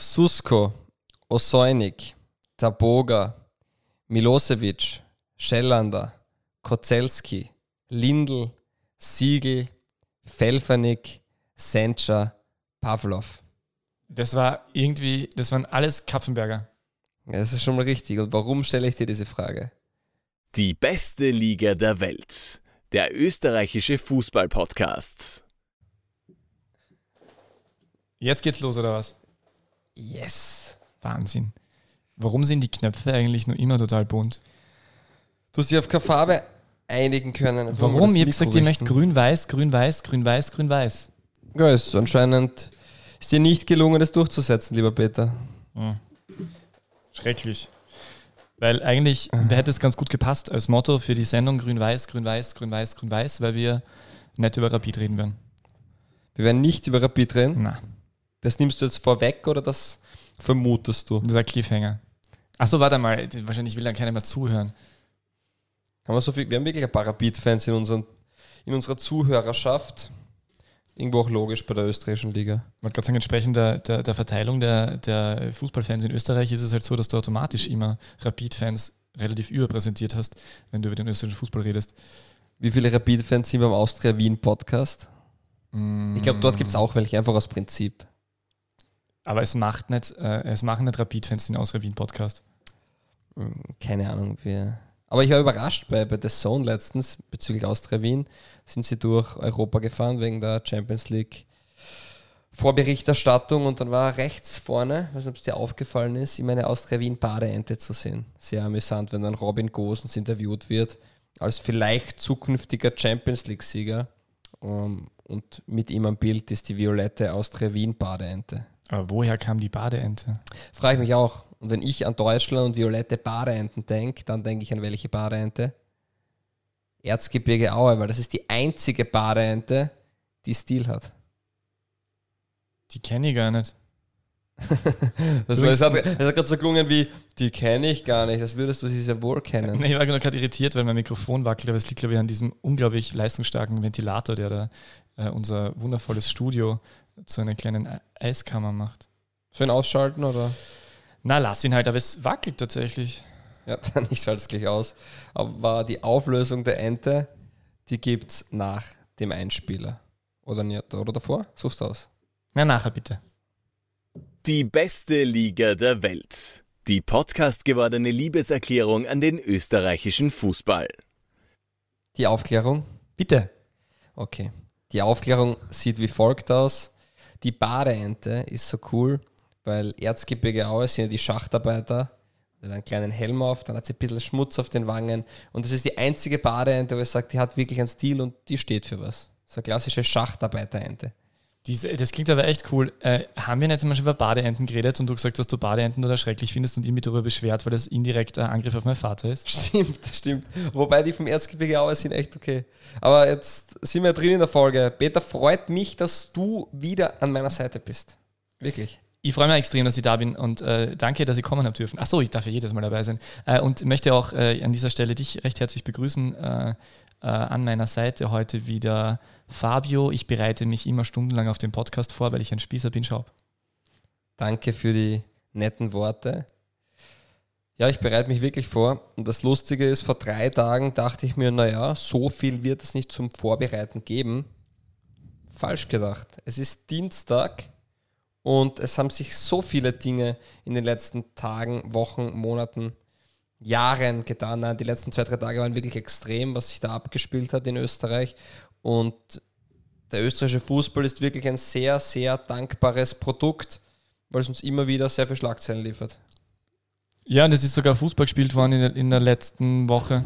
Susko, Osoinik, Taboga, Milosevic, Schellander, Kozelski, Lindl, Siegel, Felfernik, Sencha, Pavlov. Das war irgendwie, das waren alles Kapfenberger. Ja, das ist schon mal richtig. Und warum stelle ich dir diese Frage? Die beste Liga der Welt. Der österreichische Fußball-Podcast. Jetzt geht's los, oder was? Yes. Wahnsinn. Warum sind die Knöpfe eigentlich nur immer total bunt? Du hast dich auf keine Farbe einigen können. Wir Warum? Ich habe gesagt, ich möchte grün-weiß, grün-weiß, grün-weiß, grün-weiß. Ja, ist anscheinend ist dir nicht gelungen, das durchzusetzen, lieber Peter. Schrecklich. Weil eigentlich hätte es ganz gut gepasst als Motto für die Sendung grün-weiß, grün-weiß, grün-weiß, grün-weiß, weil wir nicht über Rapid reden werden. Wir werden nicht über Rapid reden. Na, Das nimmst du jetzt vorweg oder das vermutest du? das ist ein Cliffhanger. Achso, warte mal, wahrscheinlich will dann keiner mehr zuhören. Haben wir, so viel, wir haben wirklich ein paar Rapid-Fans in, unseren, in unserer Zuhörerschaft. Irgendwo auch logisch bei der österreichischen Liga. Ich wollte gerade sagen, entsprechend der, der, der Verteilung der, der Fußballfans in Österreich ist es halt so, dass du automatisch immer Rapid-Fans relativ überpräsentiert hast, wenn du über den österreichischen Fußball redest. Wie viele Rapid-Fans sind beim Austria Wien Podcast? Mm, Ich glaube, dort gibt es auch welche, einfach aus Prinzip. Aber es macht nicht, äh, es machen nicht Rapid-Fans den Austria Wien Podcast. Hm, Keine Ahnung. Wir Aber ich war überrascht bei, bei The Zone letztens bezüglich Austria Wien. Sind sie durch Europa gefahren wegen der Champions League Vorberichterstattung und dann war rechts vorne, weiß nicht, ob es dir aufgefallen ist, immer eine Austria Wien Badeente zu sehen. Sehr amüsant, wenn dann Robin Gosens interviewt wird als vielleicht zukünftiger Champions League-Sieger. Um, und mit ihm am Bild ist die violette Austria Wien Badeente. Aber woher kam die Badeente? Frage ich mich auch. Und wenn ich an Deutschland und violette Badeenten denke, dann denke ich an welche Badeente? Erzgebirge Aue, weil das ist die einzige Badeente, die Stil hat. Die kenne ich gar nicht. Das, war, das hat, das hat gerade so gelungen wie, die kenne ich gar nicht, das würdest du sie sehr wohl kennen. Nee, ich war gerade irritiert, weil mein Mikrofon wackelt, aber es liegt, glaube ich, an diesem unglaublich leistungsstarken Ventilator, der da äh, unser wundervolles Studio zu einer kleinen Eiskammer macht. Schön ausschalten oder? Na, lass ihn halt, aber es wackelt tatsächlich. Ja, dann ich schalte es gleich aus. Aber die Auflösung der Ente, die gibt es nach dem Einspieler. Oder nicht? Oder davor? Suchst du aus. Na, nachher bitte. Die beste Liga der Welt. Die Podcast gewordene Liebeserklärung an den österreichischen Fußball. Die Aufklärung? Bitte. Okay. Die Aufklärung sieht wie folgt aus. Die Badeente ist so cool, weil Erzgebirge Aue sind ja die Schachtarbeiter. Hat einen kleinen Helm auf, dann hat sie ein bisschen Schmutz auf den Wangen. Und das ist die einzige Badeente, wo ich sage, die hat wirklich einen Stil und die steht für was. Ist eine klassische Schachtarbeiterente. Diese, das klingt aber echt cool. Äh, haben wir nicht einmal schon über Badeenten geredet und du gesagt, dass du Badeenten oder schrecklich findest und ihn mich darüber beschwert, weil das indirekt ein Angriff auf meinen Vater ist? Stimmt, stimmt. Wobei die vom Erzgebirge Aue sind echt okay. Aber jetzt sind wir drin in der Folge. Peter, freut mich, dass du wieder an meiner Seite bist. Wirklich. Ich freue mich extrem, dass ich da bin und äh, danke, dass ich kommen habe dürfen. Achso, ich darf ja jedes Mal dabei sein. Äh, und möchte auch äh, an dieser Stelle dich recht herzlich begrüßen. Äh, äh, an meiner Seite heute wieder Fabio. Ich bereite mich immer stundenlang auf den Podcast vor, weil ich ein Spießer bin. Schau. Danke für die netten Worte. Ja, ich bereite mich wirklich vor. Und das Lustige ist, vor drei Tagen dachte ich mir, naja, so viel wird es nicht zum Vorbereiten geben. Falsch gedacht. Es ist Dienstag und es haben sich so viele Dinge in den letzten Tagen, Wochen, Monaten, Jahren getan. Nein, die letzten zwei, drei Tage waren wirklich extrem, was sich da abgespielt hat in Österreich. Und der österreichische Fußball ist wirklich ein sehr, sehr dankbares Produkt, weil es uns immer wieder sehr viel Schlagzeilen liefert. Ja, und es ist sogar Fußball gespielt worden in der, in der letzten Woche.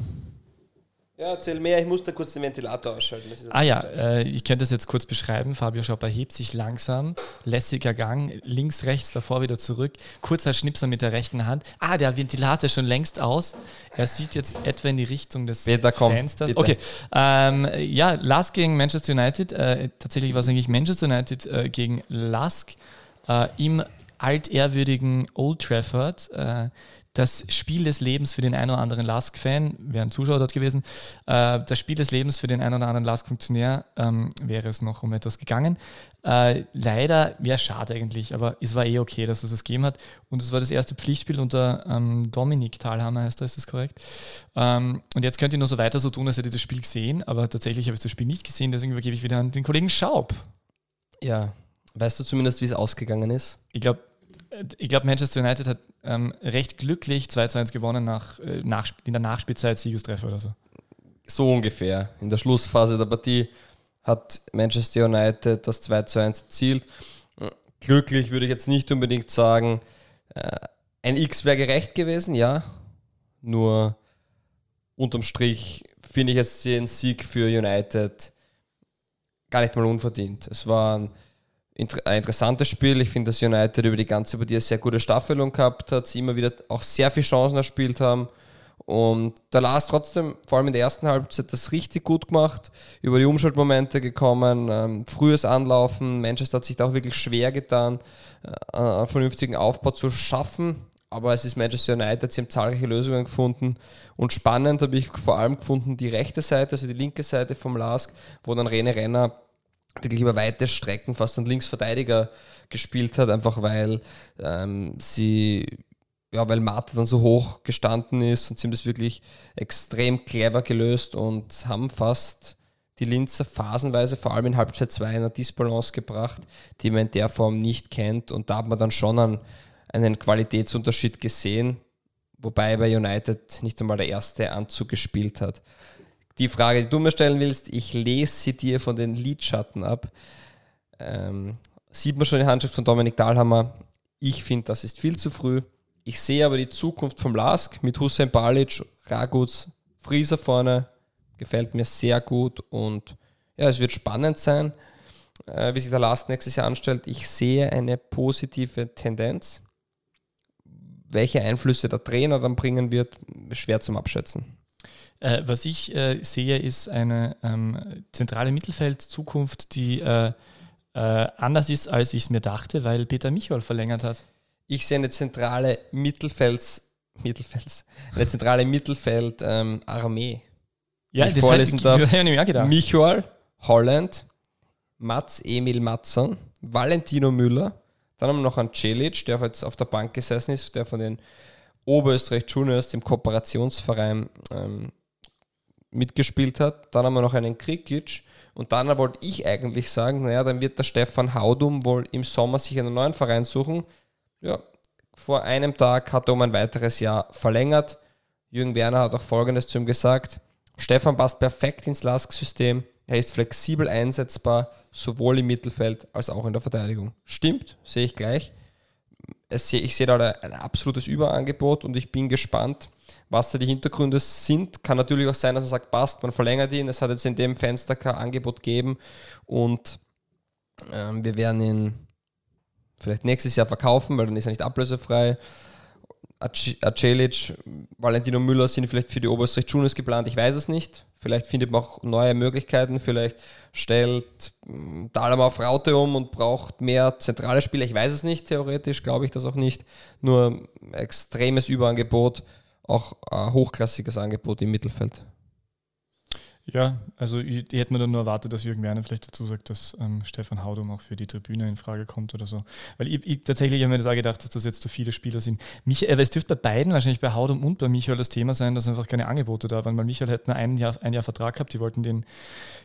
Ja, erzähl mehr, ich muss da kurz den Ventilator ausschalten. Das ist Ah ja, äh, ich könnte das jetzt kurz beschreiben. Fabio Schopp erhebt sich langsam, lässiger Gang, links, rechts, davor wieder zurück. Kurzer Schnipser mit der rechten Hand. Ah, der Ventilator ist schon längst aus. Er sieht jetzt etwa in die Richtung des Peter, komm, Fensters. bitte. Okay, ähm, ja, Lask gegen Manchester United. Äh, tatsächlich war es eigentlich Manchester United äh, gegen Lask. Äh, Im altehrwürdigen Old Trafford. Äh, das Spiel des Lebens für den einen oder anderen Lask-Fan, wäre ein Zuschauer dort gewesen, äh, das Spiel des Lebens für den einen oder anderen Lask-Funktionär ähm, wäre es noch um etwas gegangen. Äh, leider wäre schade eigentlich, aber es war eh okay, dass es das gegeben hat. Und es war das erste Pflichtspiel unter ähm, Dominik Thalhammer, heißt das, ist das korrekt? Ähm, und jetzt könnt ihr nur so weiter so tun, als hätte ich das Spiel gesehen, aber tatsächlich habe ich das Spiel nicht gesehen, deswegen übergebe ich wieder an den Kollegen Schaub. Ja, weißt du zumindest, wie es ausgegangen ist? Ich glaube, ich glaube, Manchester United hat ähm, recht glücklich 2 zu 1 gewonnen nach, äh, nach, in der Nachspielzeit Siegestreffer oder so. So ungefähr. In der Schlussphase der Partie hat Manchester United das 2 zu 1 erzielt. Glücklich würde ich jetzt nicht unbedingt sagen. Äh, ein X wäre gerecht gewesen, ja. Nur unterm Strich finde ich jetzt den Sieg für United gar nicht mal unverdient. Es war ein interessantes Spiel. Ich finde, dass United über die ganze Partie eine sehr gute Staffelung gehabt hat, sie immer wieder auch sehr viele Chancen erspielt haben. Und der Lars trotzdem, vor allem in der ersten Halbzeit, das richtig gut gemacht, über die Umschaltmomente gekommen, ähm, frühes Anlaufen. Manchester hat sich da auch wirklich schwer getan, äh, einen vernünftigen Aufbau zu schaffen. Aber es ist Manchester United, sie haben zahlreiche Lösungen gefunden. Und spannend habe ich vor allem gefunden die rechte Seite, also die linke Seite vom Lask, wo dann Rene Renner wirklich über weite Strecken fast ein Linksverteidiger gespielt hat, einfach weil ähm, sie, ja, weil Marta dann so hoch gestanden ist und sie haben das wirklich extrem clever gelöst und haben fast die Linzer phasenweise, vor allem in Halbzeit 2, in eine Disbalance gebracht, die man in der Form nicht kennt. Und da hat man dann schon einen, einen Qualitätsunterschied gesehen, wobei bei United nicht einmal der erste Anzug gespielt hat die Frage, die du mir stellen willst, ich lese sie dir von den Lidschatten ab. Ähm, sieht man schon die Handschrift von Dominik Dahlhammer. Ich finde, das ist viel zu früh. Ich sehe aber die Zukunft vom Lask mit Hussein Balic, Raguts, Frieser vorne. Gefällt mir sehr gut und ja, es wird spannend sein, äh, wie sich der Last nächstes Jahr anstellt. Ich sehe eine positive Tendenz. Welche Einflüsse der Trainer dann bringen wird, schwer zum Abschätzen. Äh, was ich äh, sehe, ist eine ähm, zentrale Mittelfeldzukunft, die äh, äh, anders ist, als ich es mir dachte, weil Peter Michol verlängert hat. Ich sehe eine zentrale Mittelfelds, Mittelfelds, eine zentrale Mittelfeld-Armee. Ähm, ja, ich das vorlesen darf. Ich, ich mir gedacht. Michol, Holland, Mats Emil Matson, Valentino Müller, dann haben wir noch einen Celic, der jetzt auf der Bank gesessen ist, der von den Oberösterreich Juniors, dem Kooperationsverein, ähm, mitgespielt hat. Dann haben wir noch einen Krikic. Und dann wollte ich eigentlich sagen, naja, dann wird der Stefan Haudum wohl im Sommer sich einen neuen Verein suchen. Ja, vor einem Tag hat er um ein weiteres Jahr verlängert. Jürgen Werner hat auch Folgendes zu ihm gesagt. Stefan passt perfekt ins Lask-System. Er ist flexibel einsetzbar, sowohl im Mittelfeld als auch in der Verteidigung. Stimmt, sehe ich gleich. Ich sehe da ein absolutes Überangebot und ich bin gespannt, was da die Hintergründe sind. Kann natürlich auch sein, dass man sagt, passt, man verlängert ihn. Es hat jetzt in dem Fenster kein Angebot gegeben und ähm, wir werden ihn vielleicht nächstes Jahr verkaufen, weil dann ist er nicht ablösefrei. Acelic, Valentino Müller sind vielleicht für die Oberösterreich Juniors geplant, ich weiß es nicht. Vielleicht findet man auch neue Möglichkeiten, vielleicht stellt hm, Dalama auf Raute um und braucht mehr zentrale Spieler, ich weiß es nicht, theoretisch glaube ich das auch nicht. Nur extremes Überangebot auch ein hochklassiges Angebot im Mittelfeld. Ja, also ich, ich hätte mir dann nur erwartet, dass Jürgen Werner vielleicht dazu sagt, dass ähm, Stefan Haudum auch für die Tribüne in Frage kommt oder so. Weil ich, ich tatsächlich habe mir das auch gedacht, dass das jetzt zu viele Spieler sind. Mich, äh, es dürfte bei beiden, wahrscheinlich bei Haudum und bei Michael, das Thema sein, dass einfach keine Angebote da waren, weil Michael hätte nur ein Jahr, ein Jahr Vertrag gehabt, die wollten den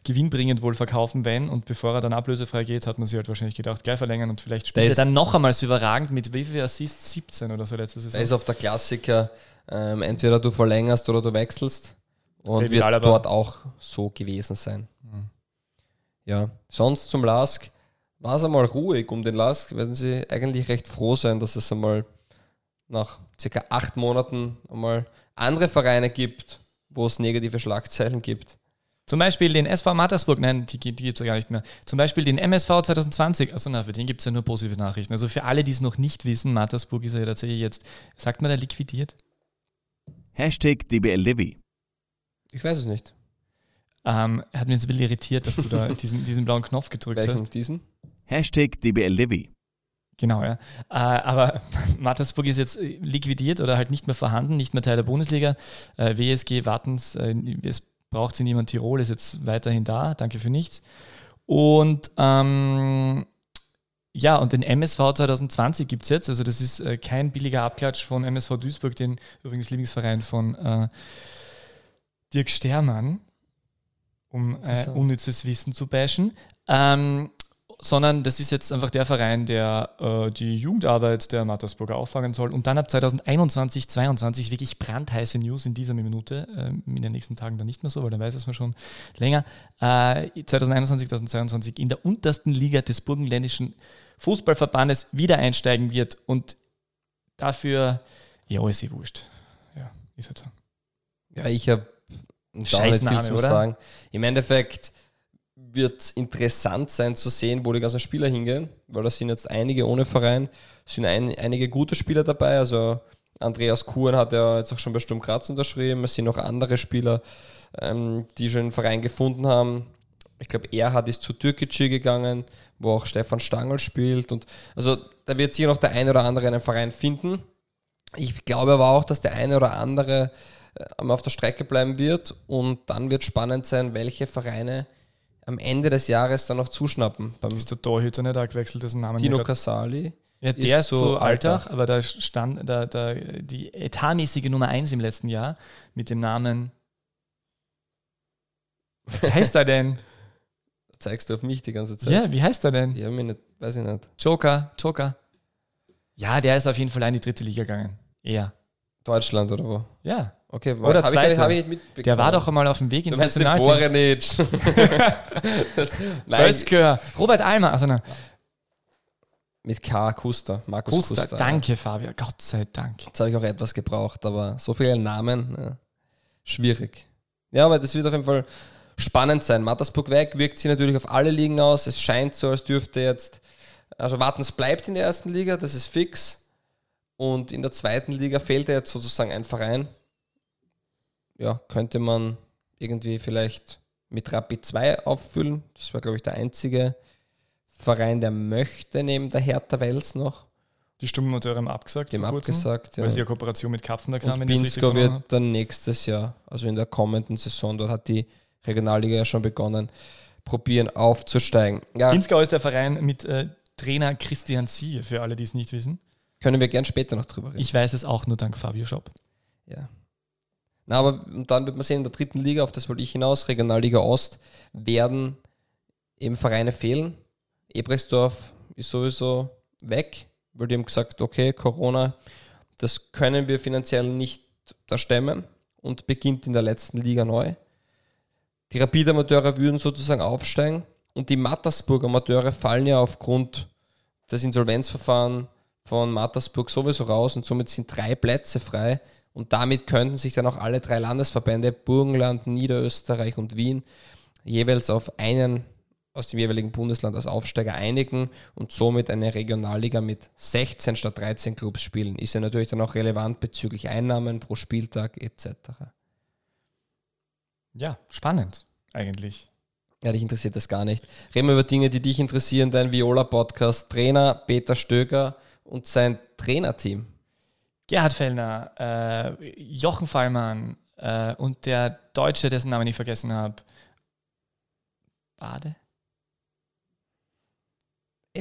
gewinnbringend wohl verkaufen, wenn und bevor er dann ablösefrei geht, hat man sich halt wahrscheinlich gedacht, gleich verlängern und vielleicht spielt er dann noch einmal so überragend mit wie viel Assists? 17 oder so letztes Saison. Er ist auf der Klassiker, ähm, entweder du verlängerst oder du wechselst. Und David wird Alaba. dort auch so gewesen sein. Mhm. Ja, sonst zum Lask war es einmal ruhig um den Lask. Werden sie eigentlich recht froh sein, dass es einmal nach circa acht Monaten einmal andere Vereine gibt, wo es negative Schlagzeilen gibt. Zum Beispiel den SV Mattersburg, nein, die, die gibt es ja gar nicht mehr. Zum Beispiel den MSV 2020, also na, für den gibt es ja nur positive Nachrichten. Also für alle, die es noch nicht wissen, Mattersburg ist ja tatsächlich jetzt, sagt man da liquidiert? Hashtag DBLDW. Ich weiß es nicht. Ähm, er hat mich jetzt ein bisschen irritiert, dass du da diesen, diesen blauen Knopf gedrückt Welchen? hast. Diesen? Hashtag DBLDW. Genau, ja. Äh, aber Mattersburg ist jetzt liquidiert oder halt nicht mehr vorhanden, nicht mehr Teil der Bundesliga. Äh, WSG Wartens, äh, es braucht sie niemand. Tirol ist jetzt weiterhin da. Danke für nichts. Und ähm, ja, und den MSV 2020 gibt es jetzt. Also, das ist äh, kein billiger Abklatsch von MSV Duisburg, den übrigens Lieblingsverein von äh, Dirk Stermann, um äh, unnützes Wissen zu bashen. Ähm, sondern das ist jetzt einfach der Verein, der äh, die Jugendarbeit der Mattersburger auffangen soll. Und dann ab 2021, 2022 wirklich brandheiße News in dieser Minute, äh, in den nächsten Tagen dann nicht mehr so, weil dann weiß es man schon länger. Äh, 2021, 2022 in der untersten Liga des burgenländischen Fußballverbandes wieder einsteigen wird. Und dafür, ja, ist sie wurscht. Ja, ist halt so. Ja, ich habe Scheiß Name, viel zu oder? sagen. Im Endeffekt wird interessant sein zu sehen, wo die ganzen Spieler hingehen, weil da sind jetzt einige ohne Verein, sind ein, einige gute Spieler dabei. Also Andreas Kuhn hat ja jetzt auch schon bei Sturm Graz unterschrieben. Es sind noch andere Spieler, ähm, die schon einen Verein gefunden haben. Ich glaube, Erhard ist zu Türkgücü gegangen, wo auch Stefan Stangl spielt. Und also da wird sicher noch der eine oder andere einen Verein finden. Ich glaube aber auch, dass der eine oder andere äh, auf der Strecke bleiben wird. Und dann wird spannend sein, welche Vereine am Ende des Jahres dann noch zuschnappen. Beim ist der Torhüter nicht auch gewechselt, dessen Namen Dino Casali. Ja, der ist, ist so Alltag, aber da stand da, da die etatmäßige Nummer 1 im letzten Jahr mit dem Namen. Wie heißt er denn? Zeigst du auf mich die ganze Zeit? Ja, wie heißt er denn? Ja, nicht, weiß ich nicht. Joker, Joker. Ja, der ist auf jeden Fall in die dritte Liga gegangen. Eher. Deutschland oder wo? Ja. Okay, Oder hab. Ich, hab ich nicht mitbekommen. Der war doch einmal auf dem Weg ins Nationalteam. Böskör, Robert Almer, also nein. Mit K. Kuster, Markus Kuster. Kuster danke, Fabio, Gott sei Dank. Jetzt habe ich auch etwas gebraucht, aber so viele Namen, ja, schwierig. Ja, aber das wird auf jeden Fall spannend sein. Mattersburg weg wirkt sich natürlich auf alle Ligen aus. Es scheint so, als dürfte jetzt, also Wartens bleibt in der ersten Liga, das ist fix. Und in der zweiten Liga fehlt jetzt sozusagen ein Verein ja, könnte man irgendwie vielleicht mit Rapid 2 auffüllen. Das war, glaube ich, der einzige Verein, der möchte neben der Hertha Wels noch. Die Stummenmoteure haben abgesagt. Die haben abgesagt, ja. Weil sie ja Kooperation mit Kapfenberg haben. Und Pinsko wird dann nächstes Jahr, also in der kommenden Saison, dort hat die Regionalliga ja schon begonnen, probieren aufzusteigen. Ja. Pinskau ist der Verein mit äh, Trainer Christian Sie, für alle, die es nicht wissen. Können wir gern später noch drüber reden. Ich weiß es auch nur dank Fabio Shop. Ja, na, aber dann wird man sehen, in der dritten Liga, auf das wollte ich hinaus, Regionalliga Ost, werden eben Vereine fehlen. Ebrechtsdorf ist sowieso weg, weil die haben gesagt, okay, Corona, das können wir finanziell nicht stemmen und beginnt in der letzten Liga neu. Die Rapid-Amateure würden sozusagen aufsteigen und die Mattersburg-Amateure fallen ja aufgrund des Insolvenzverfahrens von Mattersburg sowieso raus und somit sind drei Plätze frei und damit könnten sich dann auch alle drei Landesverbände, Burgenland, Niederösterreich und Wien, jeweils auf einen aus dem jeweiligen Bundesland als Aufsteiger einigen und somit eine Regionalliga mit 16 statt 13 Clubs spielen. Ist ja natürlich dann auch relevant bezüglich Einnahmen pro Spieltag etc. Ja, spannend eigentlich. Ja, dich interessiert das gar nicht. Reden wir über Dinge, die dich interessieren. Dein Viola-Podcast. Trainer Peter Stöger und sein Trainerteam. Gerhard Fellner, äh, Jochen Fallmann äh, und der Deutsche, dessen Namen ich vergessen habe. Bade?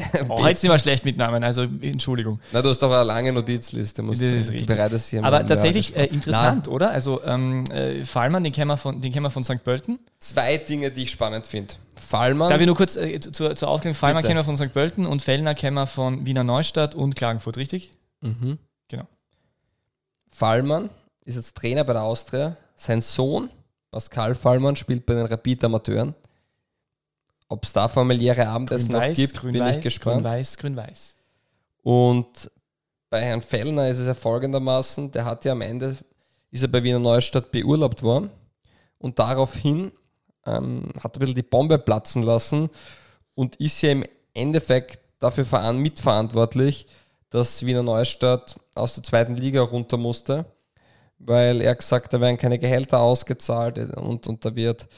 Oh, heute sind wir schlecht mit Namen, also Entschuldigung. Na, du hast doch eine lange Notizliste. Musst das ist richtig. Bereitest hier Aber tatsächlich äh, interessant, Na. oder? Also ähm, äh, Fallmann, den kennen, wir von, den kennen wir von St. Pölten. Zwei Dinge, die ich spannend finde. Fallmann. Darf ich nur kurz äh, zur, zur Aufklärung? Fallmann Bitte. kennen wir von St. Pölten und Fellner kennen wir von Wiener Neustadt und Klagenfurt, richtig? Mhm. Genau. Fallmann ist jetzt Trainer bei der Austria. Sein Sohn, Pascal Fallmann, spielt bei den Rapid Amateuren. Ob es da familiäre Abendessen noch gibt, grün, bin weiß, ich gespannt. Grün-Weiß, Grün-Weiß. Und bei Herrn Fellner ist es ja folgendermaßen, der hat ja am Ende, ist er bei Wiener Neustadt beurlaubt worden und daraufhin ähm, hat er ein bisschen die Bombe platzen lassen und ist ja im Endeffekt dafür mitverantwortlich, dass Wiener Neustadt aus der zweiten Liga runter musste, weil er gesagt, da werden keine Gehälter ausgezahlt und, und da wird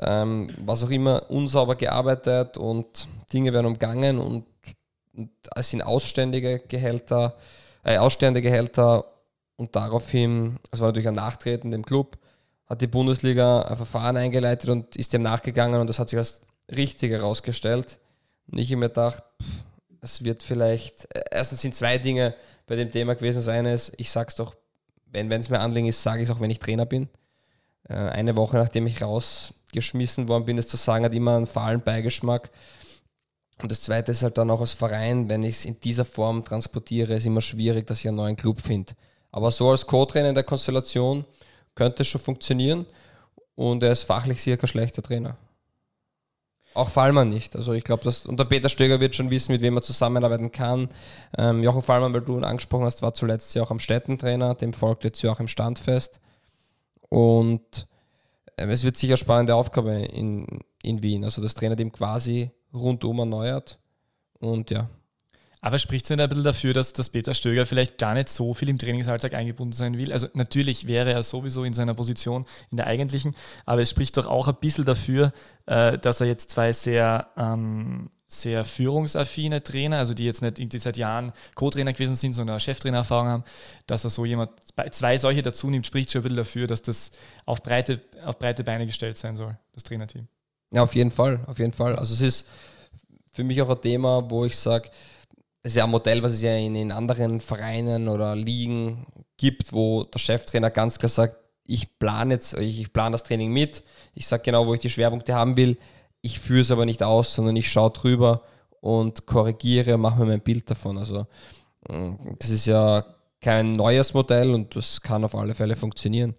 ähm, was auch immer unsauber gearbeitet und Dinge werden umgangen und Und es sind ausständige Gehälter, äh, ausstehende Gehälter und daraufhin, es war natürlich ein Nachtreten dem Club, hat die Bundesliga ein Verfahren eingeleitet und ist dem nachgegangen und das hat sich als richtig herausgestellt. Und ich habe mir gedacht, es wird vielleicht, äh, erstens sind zwei Dinge bei dem Thema gewesen. Das eine ist, ich sage es doch, wenn es mir Anliegen ist, sage ich es auch, wenn ich Trainer bin. Äh, eine Woche nachdem ich rausgeschmissen worden bin, das zu sagen, hat immer einen fahlen Beigeschmack. Und das zweite ist halt dann auch als Verein, wenn ich es in dieser Form transportiere, ist immer schwierig, dass ich einen neuen Club finde. Aber so als Co-Trainer in der Konstellation könnte es schon funktionieren und er ist fachlich sicher kein schlechter Trainer. Auch Fallmann nicht. Also ich glaube, dass und der Peter Stöger wird schon wissen, mit wem er zusammenarbeiten kann. Ähm, Jochen Fallmann, weil du ihn angesprochen hast, war zuletzt ja auch am Städtentrainer, dem folgt jetzt ja auch im Standfest. Und es wird sicher spannende Aufgabe in, in Wien. Also das Trainerteam quasi rundum erneuert. Und ja. Aber spricht es nicht ein bisschen dafür, dass, dass Peter Stöger vielleicht gar nicht so viel im Trainingsalltag eingebunden sein will? Also natürlich wäre er sowieso in seiner Position in der eigentlichen, aber es spricht doch auch ein bisschen dafür, äh, dass er jetzt zwei sehr, ähm, sehr führungsaffine Trainer, also die jetzt nicht irgendwie seit Jahren Co-Trainer gewesen sind, sondern Cheftrainer-Erfahrung haben, dass er so jemand, zwei solche dazu nimmt, spricht schon ein bisschen dafür, dass das auf breite, auf breite Beine gestellt sein soll, das Trainerteam. Ja, auf jeden Fall, auf jeden Fall. Also es ist für mich auch ein Thema, wo ich sage, es ist ja ein Modell, was es ja in, in anderen Vereinen oder Ligen gibt, wo der Cheftrainer ganz klar sagt, ich plane jetzt, ich plane das Training mit, ich sage genau, wo ich die Schwerpunkte haben will, ich führe es aber nicht aus, sondern ich schaue drüber und korrigiere, mache mir mein Bild davon. Also mm, das ist ja kein neues Modell und das kann auf alle Fälle funktionieren.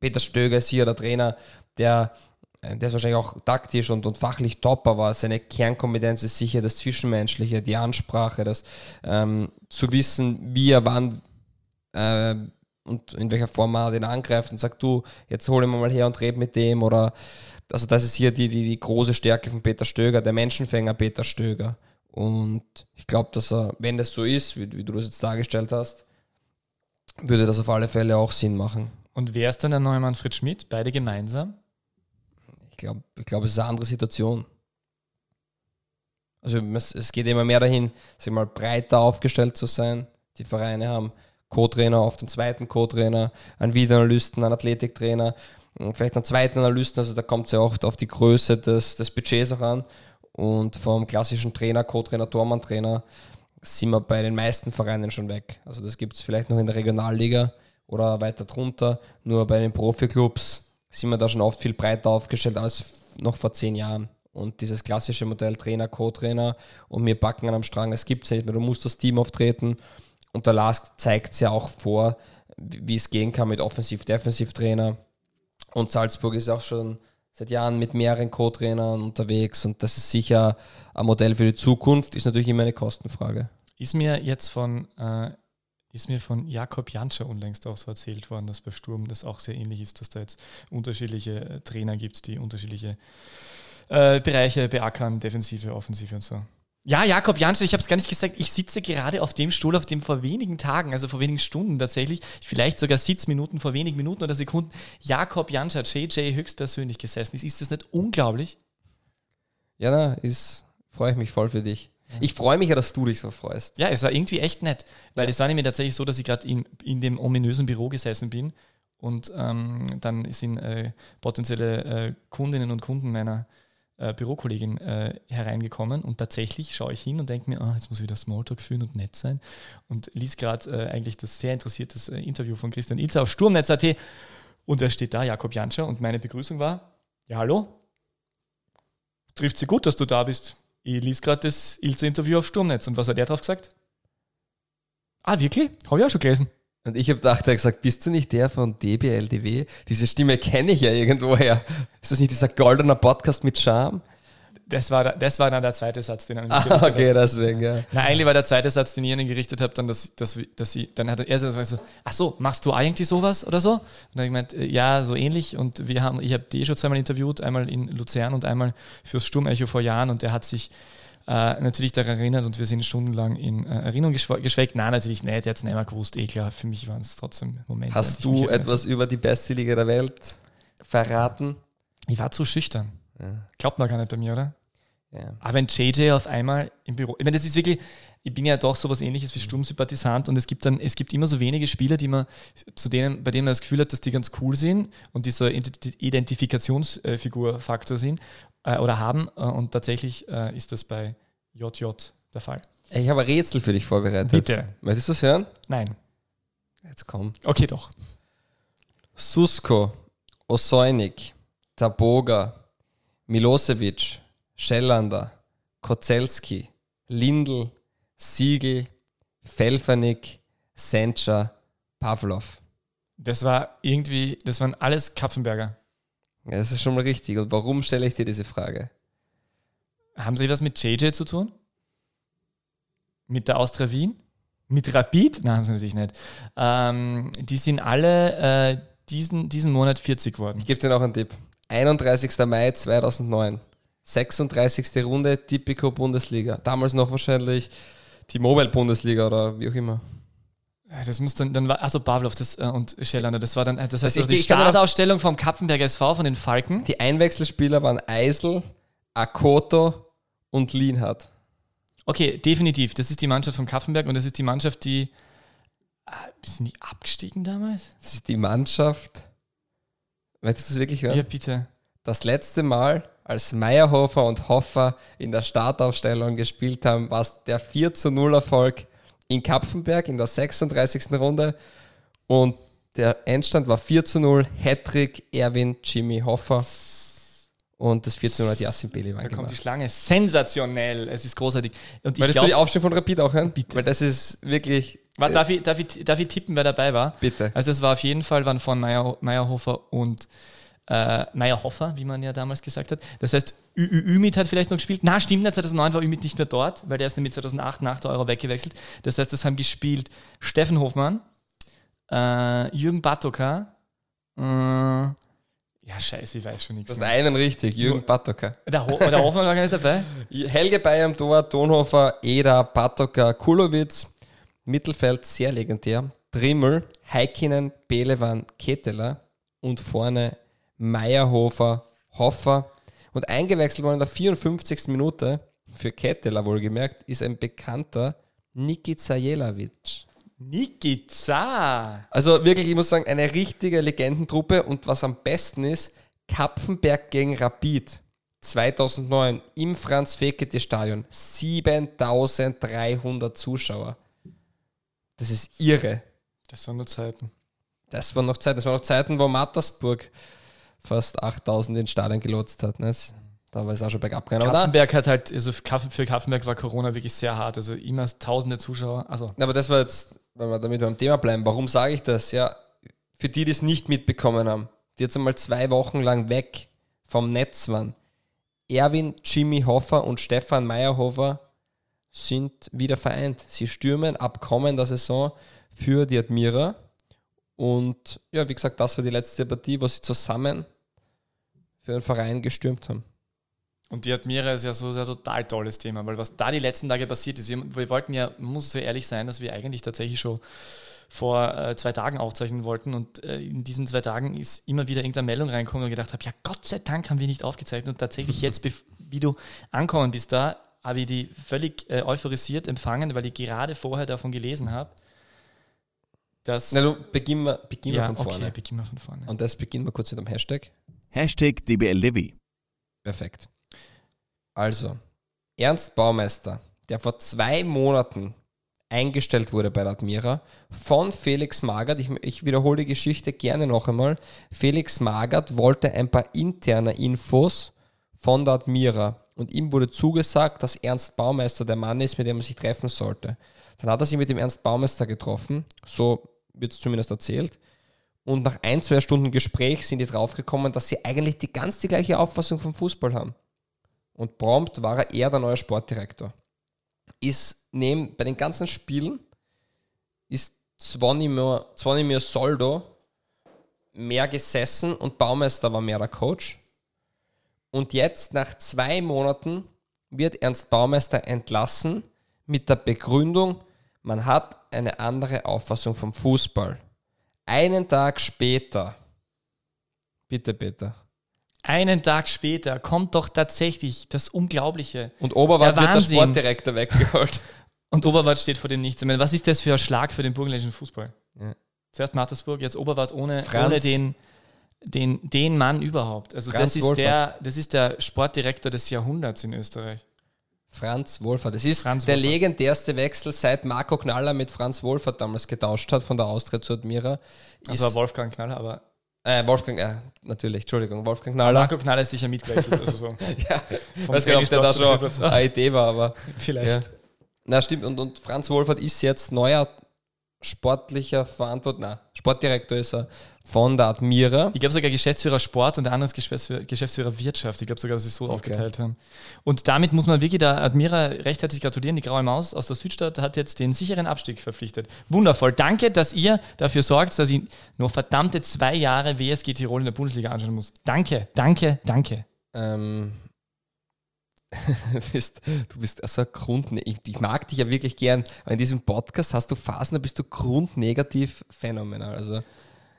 Peter Stöger ist hier der Trainer, der äh, der ist wahrscheinlich auch taktisch und, und fachlich top, aber seine Kernkompetenz ist sicher das Zwischenmenschliche, die Ansprache, das ähm, zu wissen, wie er wann äh, und in welcher Form er den angreift und sagt, du, jetzt hol ihn mal her und red mit dem oder also das ist hier die, die, die große Stärke von Peter Stöger, der Menschenfänger Peter Stöger. Und ich glaube, dass er, wenn das so ist, wie, wie du das jetzt dargestellt hast, würde das auf alle Fälle auch Sinn machen. Und wer ist dann der neue Manfred Schmidt? Beide gemeinsam? Ich glaube, ich glaub, es ist eine andere Situation. Also es geht immer mehr dahin, sich mal breiter aufgestellt zu sein. Die Vereine haben Co-Trainer auf den zweiten Co-Trainer, einen Videoanalysten, einen Athletiktrainer, vielleicht einen zweiten Analysten. Also da kommt es ja oft auf die Größe des, des Budgets auch an. Und vom klassischen Trainer, Co-Trainer, Tormann-Trainer sind wir bei den meisten Vereinen schon weg. Also das gibt es vielleicht noch in der Regionalliga oder weiter drunter. Nur bei den Profiklubs sind wir da schon oft viel breiter aufgestellt als noch vor zehn Jahren. Und dieses klassische Modell Trainer, Co-Trainer und wir backen am Strang, das gibt es nicht mehr. Du musst das Team auftreten. Und der Lask zeigt es ja auch vor, wie es gehen kann mit Offensiv-Defensiv-Trainer. Und Salzburg ist auch schon seit Jahren mit mehreren Co-Trainern unterwegs. Und das ist sicher ein Modell für die Zukunft, ist natürlich immer eine Kostenfrage. Ist mir jetzt von äh, ist mir von Jakob Janscher unlängst auch so erzählt worden, dass bei Sturm das auch sehr ähnlich ist, dass da jetzt unterschiedliche äh, Trainer gibt, die unterschiedliche äh, Bereiche beackern, Defensive, Offensive und so. Ja, Jakob Janscher, ich habe es gar nicht gesagt, ich sitze gerade auf dem Stuhl, auf dem vor wenigen Tagen, also vor wenigen Stunden tatsächlich, vielleicht sogar Sitzminuten vor wenigen Minuten oder Sekunden, Jakob Janscher, JJ höchstpersönlich gesessen ist. Ist das nicht unglaublich? Ja, na, ist, freue ich mich voll für dich. Ich freue mich ja, dass du dich so freust. Ja, es war irgendwie echt nett, weil es war nämlich tatsächlich so, dass ich gerade in, in dem ominösen Büro gesessen bin und ähm, dann sind äh, potenzielle äh, Kundinnen und Kunden meiner äh, Bürokollegin äh, hereingekommen und tatsächlich schaue ich hin und denke mir, oh, jetzt muss ich wieder Smalltalk führen und nett sein und lies gerade äh, eigentlich das sehr interessiertes äh, Interview von Christian Ilzer auf Sturmnetz.at und er steht da, Jakob Janscher und meine Begrüßung war, ja hallo, trifft sie gut, dass du da bist ich liest gerade das Ilze-Interview auf Sturmnetz. Und was hat er drauf gesagt? Ah, wirklich? Habe ich auch schon gelesen. Und ich habe gedacht, er hat gesagt, bist du nicht der von DBLDW? Diese Stimme kenne ich ja irgendwoher. Ist das nicht dieser goldener Podcast mit Charme? Das war, das war dann der zweite Satz, den er ah, gerichtet okay, hat. deswegen, ja. Na, eigentlich war der zweite Satz, den ich ihnen gerichtet habe, dann, dass, dass, dass sie, dann hat er so, ach so, machst du eigentlich sowas oder so? Und dann habe ich gemeint, äh, ja, so ähnlich. Und wir haben, ich habe die schon zweimal interviewt, einmal in Luzern und einmal fürs Sturmecho vor Jahren und der hat sich äh, natürlich daran erinnert und wir sind stundenlang in äh, Erinnerung geschwelgt. Nein, natürlich nicht, jetzt nicht mehr gewusst, eh klar, für mich waren es trotzdem Momente. Hast du etwas über die beste Liga der Welt verraten? Ich war zu schüchtern. Ja. Glaubt man gar nicht bei mir, oder? Ja. Aber wenn JJ auf einmal im Büro, ich meine, das ist wirklich, ich bin ja doch sowas ähnliches wie Sturmsympathisant und es gibt dann, es gibt immer so wenige Spieler, die man, zu denen, bei denen man das Gefühl hat, dass die ganz cool sind und die so Identifikationsfigur-Faktor sind äh, oder haben äh, und tatsächlich äh, ist das bei JJ der Fall. Ich habe ein Rätsel für dich vorbereitet. Bitte. Möchtest du es hören? Nein. Jetzt komm. Okay, doch. Susko, Osoinik, Taboga, Milosevic, Schellander, Kozelski, Lindl, Siegel, Felfernik, Sencha, Pavlov. Das war irgendwie, das waren alles Kapfenberger. Ja, das ist schon mal richtig. Und warum stelle ich dir diese Frage? Haben Sie was mit JJ zu tun? Mit der Austria Wien? Mit Rapid? Nein, haben sie natürlich nicht. Ähm, die sind alle äh, diesen, diesen Monat 40 geworden. Ich gebe dir noch einen Tipp. 31. Mai 2009. 36. Runde Tipico Bundesliga. Damals noch wahrscheinlich die Mobile Bundesliga oder wie auch immer. Äh, Das muss dann, dann war, also Pavlov das, äh, und Schellander, das war dann, äh, das heißt Also also ich- die ich Startausstellung vom Kapfenberger SV, von den Falken. Die Einwechselspieler waren Eisel, Akoto und Lienhardt. Okay, definitiv. Das ist die Mannschaft von Kapfenberg und das ist die Mannschaft, die. Äh, sind die abgestiegen damals? Das ist die Mannschaft. Möchtest du es wirklich hören? Ja, bitte. Das letzte Mal, als Meyerhofer und Hoffer in der Startaufstellung gespielt haben, war es der 4 zu 0 Erfolg in Kapfenberg in der 36. Runde. Und der Endstand war 4 zu 0, Hattrick, Erwin, Jimmy Hoffer. Und das 4 zu 0 hat Yassin Belivan Da kommt die Schlange. Sensationell. Es ist großartig. Und ich Möchtest du die Aufstellung von Rapid auch hören? Bitte. Weil das ist wirklich... darf, ich, darf, ich, darf ich tippen, wer dabei war? Bitte. Also es war auf jeden Fall, waren von Meyer, Meyerhofer und äh, Meyerhofer, wie man ja damals gesagt hat. Das heißt, Ümit hat vielleicht noch gespielt. Na, stimmt, 2009 war Ümit nicht mehr dort, weil der ist nämlich 2008 nach der Euro weggewechselt. Das heißt, das haben gespielt Steffen Hofmann, äh, Jürgen Batoka, äh, ja scheiße, ich weiß schon nichts Das ist einen richtig, Jürgen Patoka. Der, Ho der Hofmann war gar nicht dabei. Helge Bayer am Tor, Tonhofer, Eder, Patoka, Kulowitz, Mittelfeld sehr legendär, Trimmel, Heikkinen, Belewan, Ketteler und vorne Meyerhofer, Hoffer und eingewechselt worden in der 54. Minute, für Ketteler wohlgemerkt, ist ein bekannter Nikica Jelavic. Nikiza. Also wirklich, ich muss sagen, eine richtige Legendentruppe und was am besten ist, Kapfenberg gegen Rapid 2009 im Franz-Fekete-Stadion 7300 Zuschauer. Das ist irre. Das waren nur Zeiten. Das waren noch Zeiten, das waren noch Zeiten, wo Mattersburg fast 8000 ins Stadion gelotst hat. Ne? Da war es auch schon bergab gegangen. Kaffenberg hat halt, also für Kaffenberg war Corona wirklich sehr hart. Also immer tausende Zuschauer. Also aber das war jetzt, wenn wir damit beim Thema bleiben, warum sage ich das? Ja, für die, die es nicht mitbekommen haben, die jetzt einmal zwei Wochen lang weg vom Netz waren. Erwin, Jimmy Hoffer und Stefan Meyerhofer sind wieder vereint. Sie stürmen ab kommender Saison für die Admira. Und ja, wie gesagt, das war die letzte Partie, wo sie zusammen für den Verein gestürmt haben. Und die Admira ist ja so ein total tolles Thema, weil was da die letzten Tage passiert ist, wir, wir wollten ja, man muss so ehrlich sein, dass wir eigentlich tatsächlich schon vor äh, zwei Tagen aufzeichnen wollten und äh, in diesen zwei Tagen ist immer wieder irgendeine Meldung reingekommen und gedacht habe, ja Gott sei Dank haben wir nicht aufgezeichnet und tatsächlich jetzt, wie du ankommen bist da, habe ich die völlig äh, euphorisiert empfangen, weil ich gerade vorher davon gelesen habe, dass... Na, du, beginnen wir, beginnen wir ja, von vorne. okay, beginnen wir von vorne. Und das beginnen wir kurz mit dem Hashtag. Hashtag DBLDevi. Perfekt. Also, Ernst Baumeister, der vor zwei Monaten eingestellt wurde bei der Admira, von Felix Magert, ich, ich wiederhole die Geschichte gerne noch einmal, Felix Magert wollte ein paar interne Infos von der Admira und ihm wurde zugesagt, dass Ernst Baumeister der Mann ist, mit dem er sich treffen sollte. Dann hat er sich mit dem Ernst Baumeister getroffen, so wird es zumindest erzählt, und nach ein, zwei Stunden Gespräch sind die draufgekommen, dass sie eigentlich die ganz die gleiche Auffassung vom Fußball haben. Und prompt war er eher der neue Sportdirektor. Ist neben, bei den ganzen Spielen ist Zvonimir, Zvonimir Soldo mehr gesessen und Baumeister war mehr der Coach. Und jetzt, nach zwei Monaten, wird Ernst Baumeister entlassen mit der Begründung, man hat eine andere Auffassung vom Fußball. Einen Tag später, bitte Peter, einen Tag später kommt doch tatsächlich das Unglaubliche. Und Oberwart Der wird der. Sportdirektor weggeholt. Und Oberwart steht vor dem Nichts. Ich meine, was ist das für ein Schlag für den burgenländischen Fußball? Ja. Zuerst Mattersburg, jetzt Oberwart ohne, Franz- ohne den, den, den Mann überhaupt. Also Franz das ist, Wohlfahrt. der, das ist der Sportdirektor des Jahrhunderts in Österreich. Franz Wohlfahrt. Das ist Franz der Wohlfahrt. legendärste Wechsel, seit Marco Knaller mit Franz Wohlfahrt damals getauscht hat, von der Austria zu Admira. Das Ist, war Wolfgang Knaller, aber äh, Wolfgang, äh, natürlich, Entschuldigung, Wolfgang Knaller. Marco Knaller ist sicher mitgewechselt. Also so ja, vom weiß gar nicht, ob der da schon eine Idee war, aber Vielleicht. Ja. Na, stimmt. Und, und Franz Wohlfahrt ist jetzt neuer sportlicher Verantwortlicher, Sportdirektor ist er von der Admira. Ich glaube sogar Geschäftsführer Sport und der andere ist Geschäftsführer, Geschäftsführer Wirtschaft. Ich glaube sogar, dass sie es so Okay. aufgeteilt haben. Und damit muss man wirklich der Admira recht herzlich gratulieren. Die Graue Maus aus der Südstadt hat jetzt den sicheren Abstieg verpflichtet. Wundervoll. Danke, dass ihr dafür sorgt, dass ich noch verdammte zwei Jahre WSG Tirol in der Bundesliga anschauen muss. Danke, danke, danke. Ähm, du bist, du bist also ein Grundne ich, ich mag dich ja wirklich gern, aber in diesem Podcast hast du Phasen, da bist du grundnegativ phänomenal. Also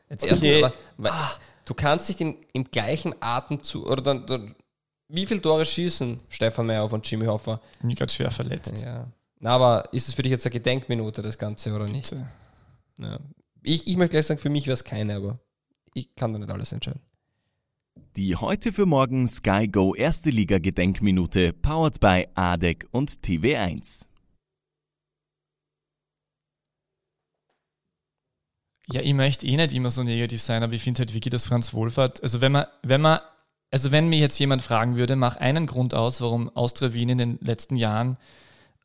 jetzt Okay. erstmal, weil, du kannst nicht in, im gleichen Atemzug oder dann, dann wie viele Tore schießen Stefan Meyerhoff und Jimmy Hoffer? Ich bin gerade schwer verletzt. Ja. Na, aber ist es für dich jetzt eine Gedenkminute, das Ganze, oder nicht? Ja. Ich, ich möchte gleich sagen, für mich wäre es keine, aber ich kann da nicht alles entscheiden. Die heute für morgen Sky Go Erste Liga Gedenkminute powered by ADEC und TV1. Ja, ich möchte eh nicht immer so negativ sein, aber ich finde halt wirklich, dass Franz Wohlfahrt, also wenn man, wenn man, also wenn mir jetzt jemand fragen würde, mach einen Grund aus, warum Austria Wien in den letzten Jahren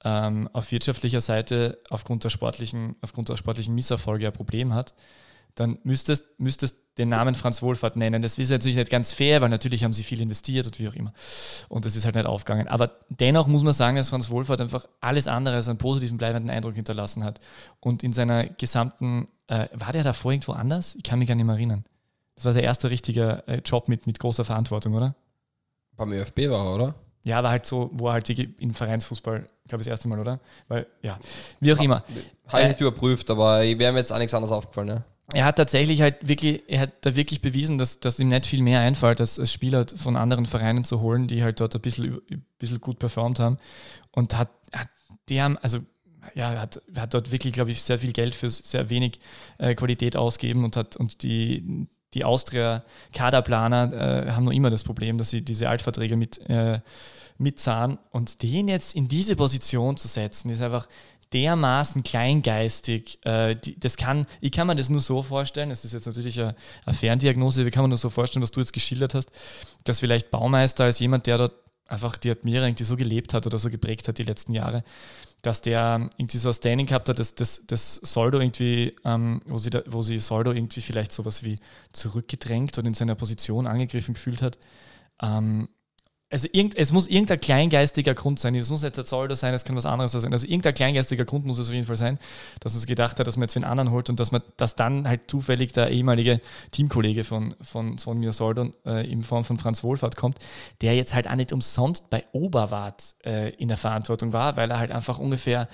ähm, auf wirtschaftlicher Seite aufgrund der sportlichen, aufgrund der sportlichen Misserfolge ein Problem hat, dann müsstest, müsstest den Namen Franz Wohlfahrt nennen. Das ist natürlich nicht ganz fair, weil natürlich haben sie viel investiert und wie auch immer. Und das ist halt nicht aufgegangen. Aber dennoch muss man sagen, dass Franz Wohlfahrt einfach alles andere als einen positiven, bleibenden Eindruck hinterlassen hat. Und in seiner gesamten, äh, war der davor irgendwo anders? Ich kann mich gar nicht mehr erinnern. Das war sein erster richtiger äh, Job mit, mit großer Verantwortung, oder? Beim ÖFB war er, oder? Ja, aber halt so, wo er halt in Vereinsfußball, ich glaube das erste Mal, oder? Weil, ja, wie auch immer. Habe ich Äh, nicht überprüft, aber ich wäre mir jetzt auch nichts anderes aufgefallen. Ja? er hat tatsächlich halt wirklich, er hat da wirklich bewiesen, dass, dass ihm nicht viel mehr einfällt, als, als Spieler von anderen Vereinen zu holen, die halt dort ein bisschen, ein bisschen gut performt haben. Und hat, hat die haben, also ja, hat, hat dort wirklich, glaube ich, sehr viel Geld für sehr wenig äh, Qualität ausgeben und hat und die, die Austria-Kaderplaner äh, haben noch immer das Problem, dass sie diese Altverträge mit, äh, mitzahlen. Und den jetzt in diese Position zu setzen, ist einfach dermaßen kleingeistig. Äh, die, das kann, ich kann mir das nur so vorstellen, das ist jetzt natürlich eine, eine Ferndiagnose, wie kann man nur so vorstellen, was du jetzt geschildert hast, dass vielleicht Baumeister als jemand, der dort einfach die Admira irgendwie so gelebt hat oder so geprägt hat die letzten Jahre, dass der irgendwie so ein Standing gehabt hat, dass das, das Soldo irgendwie, ähm, wo, sie da, wo sie Soldo irgendwie vielleicht sowas wie zurückgedrängt und in seiner Position angegriffen gefühlt hat. Ähm, also irgend, es muss irgendein kleingeistiger Grund sein. Es muss jetzt der Soldo sein, es kann was anderes sein. Also irgendein kleingeistiger Grund muss es auf jeden Fall sein, dass man sich gedacht hat, dass man jetzt wen anderen holt und dass man, dass dann halt zufällig der ehemalige Teamkollege von, von Sonja Soldo äh, in Form von Franz Wohlfahrt kommt, der jetzt halt auch nicht umsonst bei Oberwart äh, in der Verantwortung war, weil er halt einfach ungefähr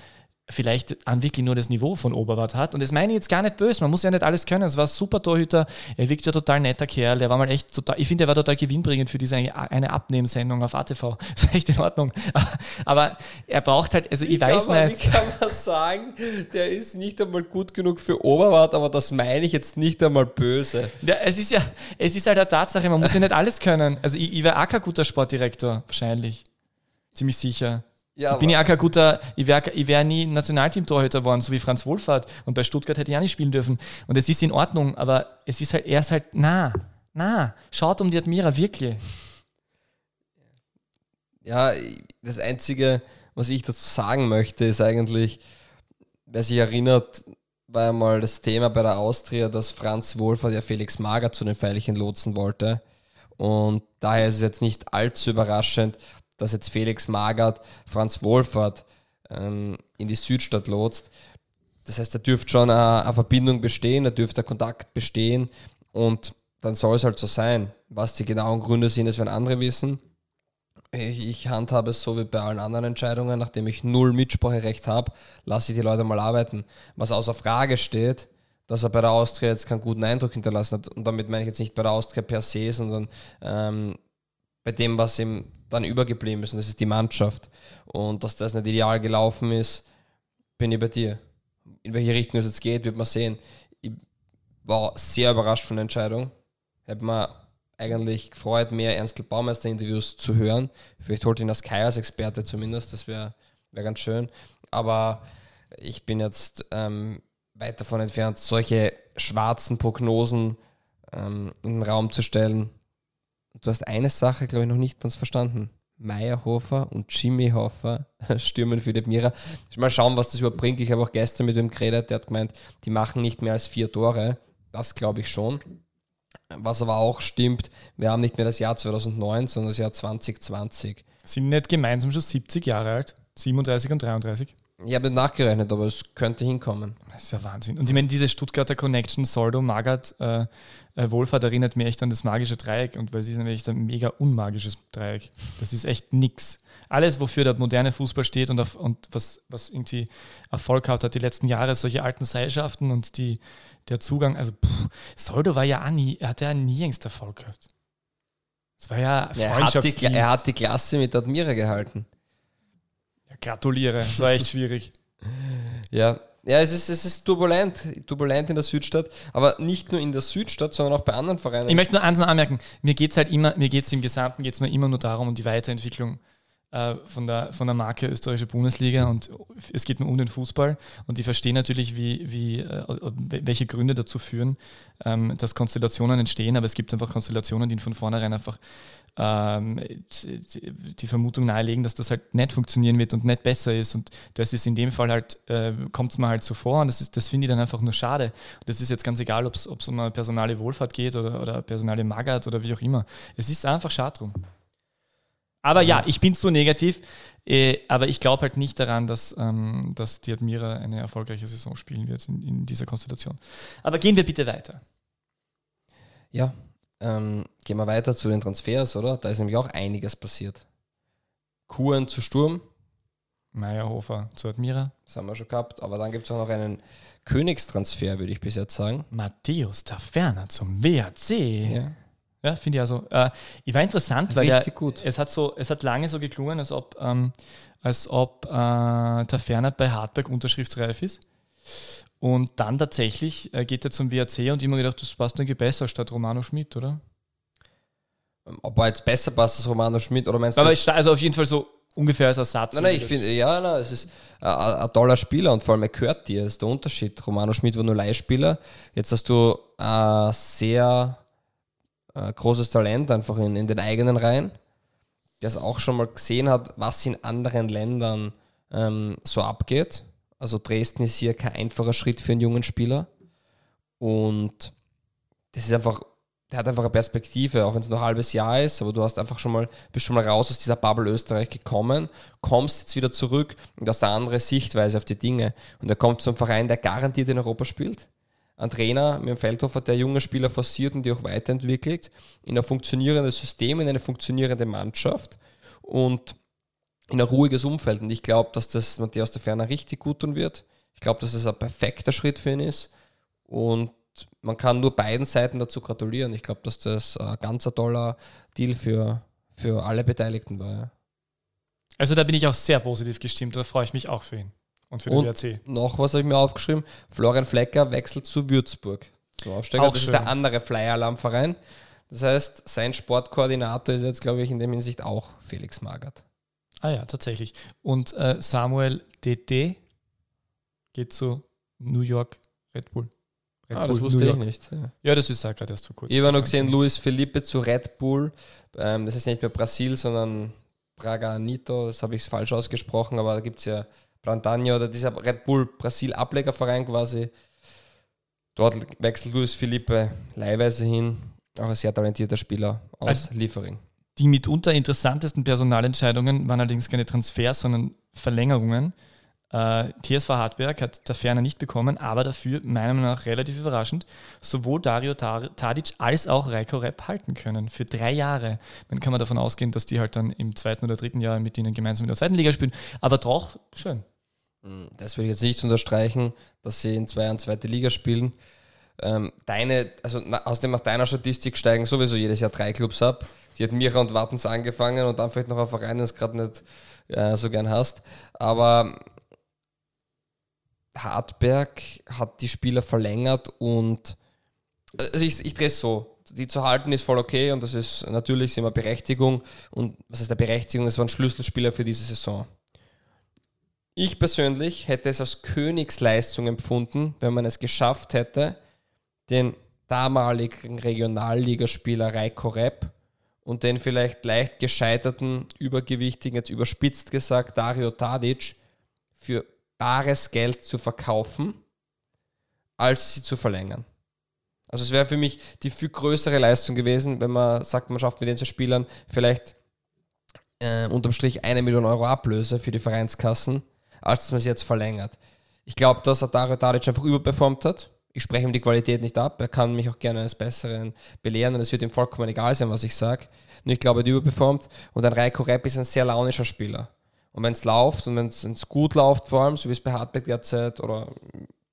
vielleicht an wirklich nur das Niveau von Oberwart hat. Und das meine ich jetzt gar nicht böse, man muss ja nicht alles können. Es war ein super Torhüter, er wirkt ja total netter Kerl, der war mal echt total, ich finde, er war total gewinnbringend für diese eine, Abnehmensendung auf ATV. Das ist echt in Ordnung. Aber er braucht halt, also ich weiß kann nicht. Wie kann man sagen, der ist nicht einmal gut genug für Oberwart, aber das meine ich jetzt nicht einmal böse. Ja, es ist ja, es ist halt eine Tatsache, man muss ja nicht alles können. Also ich, ich wäre auch kein guter Sportdirektor, wahrscheinlich. Ziemlich sicher. Ja, bin ich auch kein guter, ich wäre ich wär nie Nationalteam-Torhüter geworden, so wie Franz Wohlfahrt. Und bei Stuttgart hätte ich auch nicht spielen dürfen. Und es ist in Ordnung, aber es ist halt, er ist halt, na, na, schaut um die Admira, wirklich. ja, das Einzige, was ich dazu sagen möchte, ist eigentlich, wer sich erinnert, war ja mal das Thema bei der Austria, dass Franz Wohlfahrt ja Felix Mager zu den Veilchen lotsen wollte. Und daher ist es jetzt nicht allzu überraschend, dass jetzt Felix Magert Franz Wohlfahrt ähm, in die Südstadt lotst. Das heißt, da dürfte schon eine, eine Verbindung bestehen, da dürfte ein Kontakt bestehen und dann soll es halt so sein. Was die genauen Gründe sind, das werden andere wissen. Ich, ich handhabe es so wie bei allen anderen Entscheidungen, nachdem ich null Mitspracherecht habe, lasse ich die Leute mal arbeiten. Was außer Frage steht, dass er bei der Austria jetzt keinen guten Eindruck hinterlassen hat. Und damit meine ich jetzt nicht bei der Austria per se, sondern ähm, bei dem, was ihm dann übergeblieben ist. Und das ist die Mannschaft. Und dass das nicht ideal gelaufen ist, bin ich bei dir. In welche Richtung es jetzt geht, wird man sehen. Ich war sehr überrascht von der Entscheidung. Hätte mir eigentlich gefreut, mehr Ernstl Baumeister-Interviews zu hören. Vielleicht holt ihn das Kai als Experte zumindest, das wäre wär ganz schön. Aber ich bin jetzt ähm, weit davon entfernt, solche schwarzen Prognosen ähm, in den Raum zu stellen. Du hast eine Sache, glaube ich, noch nicht ganz verstanden. Meyerhofer und Jimmy Hofer stürmen Philipp Mira. Mal schauen, was das überbringt. Ich habe auch gestern mit dem geredet, der hat gemeint, die machen nicht mehr als vier Tore. Das glaube ich schon. Was aber auch stimmt, wir haben nicht mehr das Jahr 2009, sondern das Jahr 2020. Sind nicht gemeinsam schon 70 Jahre alt? 37 und 33? Ich habe nachgerechnet, aber es könnte hinkommen. Das ist ja Wahnsinn. Und ich meine, diese Stuttgarter Connection, Soldo, Magath, äh, äh, Wohlfahrt erinnert mich echt an das magische Dreieck und weil es ist nämlich ein mega unmagisches Dreieck. Das ist echt nix. Alles, wofür der moderne Fußball steht und, auf, und was, was irgendwie Erfolg hat, hat die letzten Jahre solche alten Seilschaften und die, der Zugang, also pff, Soldo war ja auch nie, er hatte ja nie engst Erfolg gehabt. Es war ja er hat, die, er hat die Klasse mit Admira gehalten. Gratuliere, es war echt schwierig. Ja, ja, es ist, es ist turbulent, turbulent in der Südstadt, aber nicht nur in der Südstadt, sondern auch bei anderen Vereinen. Ich möchte nur eins noch anmerken, mir geht es halt immer, mir geht es im Gesamten geht's mir immer nur darum, um die Weiterentwicklung von, der, von der Marke österreichische Bundesliga und es geht nur um den Fußball und ich verstehe natürlich, wie, wie, äh, welche Gründe dazu führen, ähm, dass Konstellationen entstehen, aber es gibt einfach Konstellationen, die von vornherein einfach ähm, die Vermutung nahelegen, dass das halt nicht funktionieren wird und nicht besser ist und das ist in dem Fall halt, äh, kommt es mir halt so vor und das, das finde ich dann einfach nur schade. Und das ist jetzt ganz egal, ob es um eine personale Wohlfahrt geht oder, oder personale Magat oder wie auch immer. Es ist einfach schade drum. Aber ja, ich bin zu negativ. Äh, aber ich glaube halt nicht daran, dass, ähm, dass die Admira eine erfolgreiche Saison spielen wird in, in dieser Konstellation. Aber gehen wir bitte weiter. Ja, ähm, gehen wir weiter zu den Transfers, oder? Da ist nämlich auch einiges passiert. Kuren zu Sturm. Meyerhofer zu Admira. Das haben wir schon gehabt. Aber dann gibt es auch noch einen Königstransfer, würde ich bis jetzt sagen. Matthäus Taferner zum WAC. Ja. Ja, finde ich also. Äh, ich war interessant, weil der, gut. Es, hat so, es hat lange so geklungen, als ob, ähm, als ob äh, Taferner bei Hartberg unterschriftsreif ist. Und dann tatsächlich äh, geht er zum WAC und immer gedacht, das passt irgendwie besser statt Romano Schmidt, oder? Ob er jetzt besser passt als Romano Schmidt oder meinst Aber du? also auf jeden Fall so ungefähr als Ersatz. Nein, nein, ich finde, ja, nein, es ist ein toller Spieler und vor allem er gehört dir, das ist der Unterschied. Romano Schmidt war nur Leihspieler. Jetzt hast du äh, sehr äh, großes Talent einfach in, in den eigenen Reihen, der es auch schon mal gesehen hat, was in anderen Ländern ähm, so abgeht. Also Dresden ist hier kein einfacher Schritt für einen jungen Spieler. Und das ist einfach, der hat einfach eine Perspektive, auch wenn es nur ein halbes Jahr ist, aber du hast einfach schon mal, bist schon mal raus aus dieser Bubble Österreich gekommen, kommst jetzt wieder zurück und hast eine andere Sichtweise auf die Dinge. Und er kommt zum Verein, der garantiert in Europa spielt. Ein Trainer mit dem Feldhofer, der junge Spieler forciert und die auch weiterentwickelt, in ein funktionierendes System, in eine funktionierende Mannschaft. Und in ein ruhiges Umfeld. Und ich glaube, dass das Matthäus der Ferner richtig gut tun wird. Ich glaube, dass es ein perfekter Schritt für ihn ist. Und man kann nur beiden Seiten dazu gratulieren. Ich glaube, dass das ein ganz toller Deal für, für alle Beteiligten war. Also da bin ich auch sehr positiv gestimmt, da freue ich mich auch für ihn und für den WRC. Noch was habe ich mir aufgeschrieben: Florian Flecker wechselt zu Würzburg. Zum Aufsteiger. Auch das schön. ist der andere Flyer-Alarmverein. Das heißt, sein Sportkoordinator ist jetzt, glaube ich, in dem Hinsicht auch Felix Magert. Ah ja, tatsächlich. Und äh, Samuel DD geht zu New York Red Bull. Red ah, Bull, das wusste ich nicht. Ja. ja, das ist gerade erst vor kurzem. Ich habe noch gesehen, Luis Felipe zu Red Bull. Ähm, das ist nicht mehr Brasil, sondern Braganito. Das habe ich falsch ausgesprochen, aber da gibt es ja Brandagno oder dieser Red Bull Brasil Ablegerverein quasi. Dort wechselt Luis Felipe leihweise hin. Auch ein sehr talentierter Spieler aus also, Liefering. Die mitunter interessantesten Personalentscheidungen waren allerdings keine Transfers, sondern Verlängerungen. Äh, TSV Hartberg hat der Ferner nicht bekommen, aber dafür meiner Meinung nach relativ überraschend sowohl Dario Tadic als auch Reiko Repp halten können für drei Jahre. Dann kann man davon ausgehen, dass die halt dann im zweiten oder dritten Jahr mit ihnen gemeinsam in der zweiten Liga spielen. Aber doch, schön. Das würde ich jetzt nicht unterstreichen, dass sie in zwei Jahren zweite Liga spielen. ähm, deine, also außerdem nach deiner Statistik steigen sowieso jedes Jahr drei Clubs ab. Die hat Mira und Wattens angefangen und dann vielleicht noch ein Verein, den du gerade nicht äh, so gern hast. Aber Hartberg hat die Spieler verlängert und also ich, ich drehe es so. Die zu halten ist voll okay und das ist natürlich immer Berechtigung. Und was heißt der Berechtigung? Das waren Schlüsselspieler für diese Saison. Ich persönlich hätte es als Königsleistung empfunden, wenn man es geschafft hätte, den damaligen Regionalligaspieler Reiko Repp und den vielleicht leicht gescheiterten, übergewichtigen, jetzt überspitzt gesagt, Dario Tadic für bares Geld zu verkaufen, als sie zu verlängern. Also es wäre für mich die viel größere Leistung gewesen, wenn man sagt, man schafft mit den zwei Spielern vielleicht äh, unterm Strich eine Million Euro Ablöse für die Vereinskassen, als dass man sie jetzt verlängert. Ich glaube, dass Dario Tadic einfach überperformt hat. Ich spreche ihm die Qualität nicht ab. Er kann mich auch gerne eines Besseren belehren und es wird ihm vollkommen egal sein, was ich sage. Nur ich glaube, er hat überperformt und ein Reiko Repp ist ein sehr launischer Spieler. Und wenn es läuft und wenn es gut läuft, vor allem, so wie es bei Hartberg derzeit oder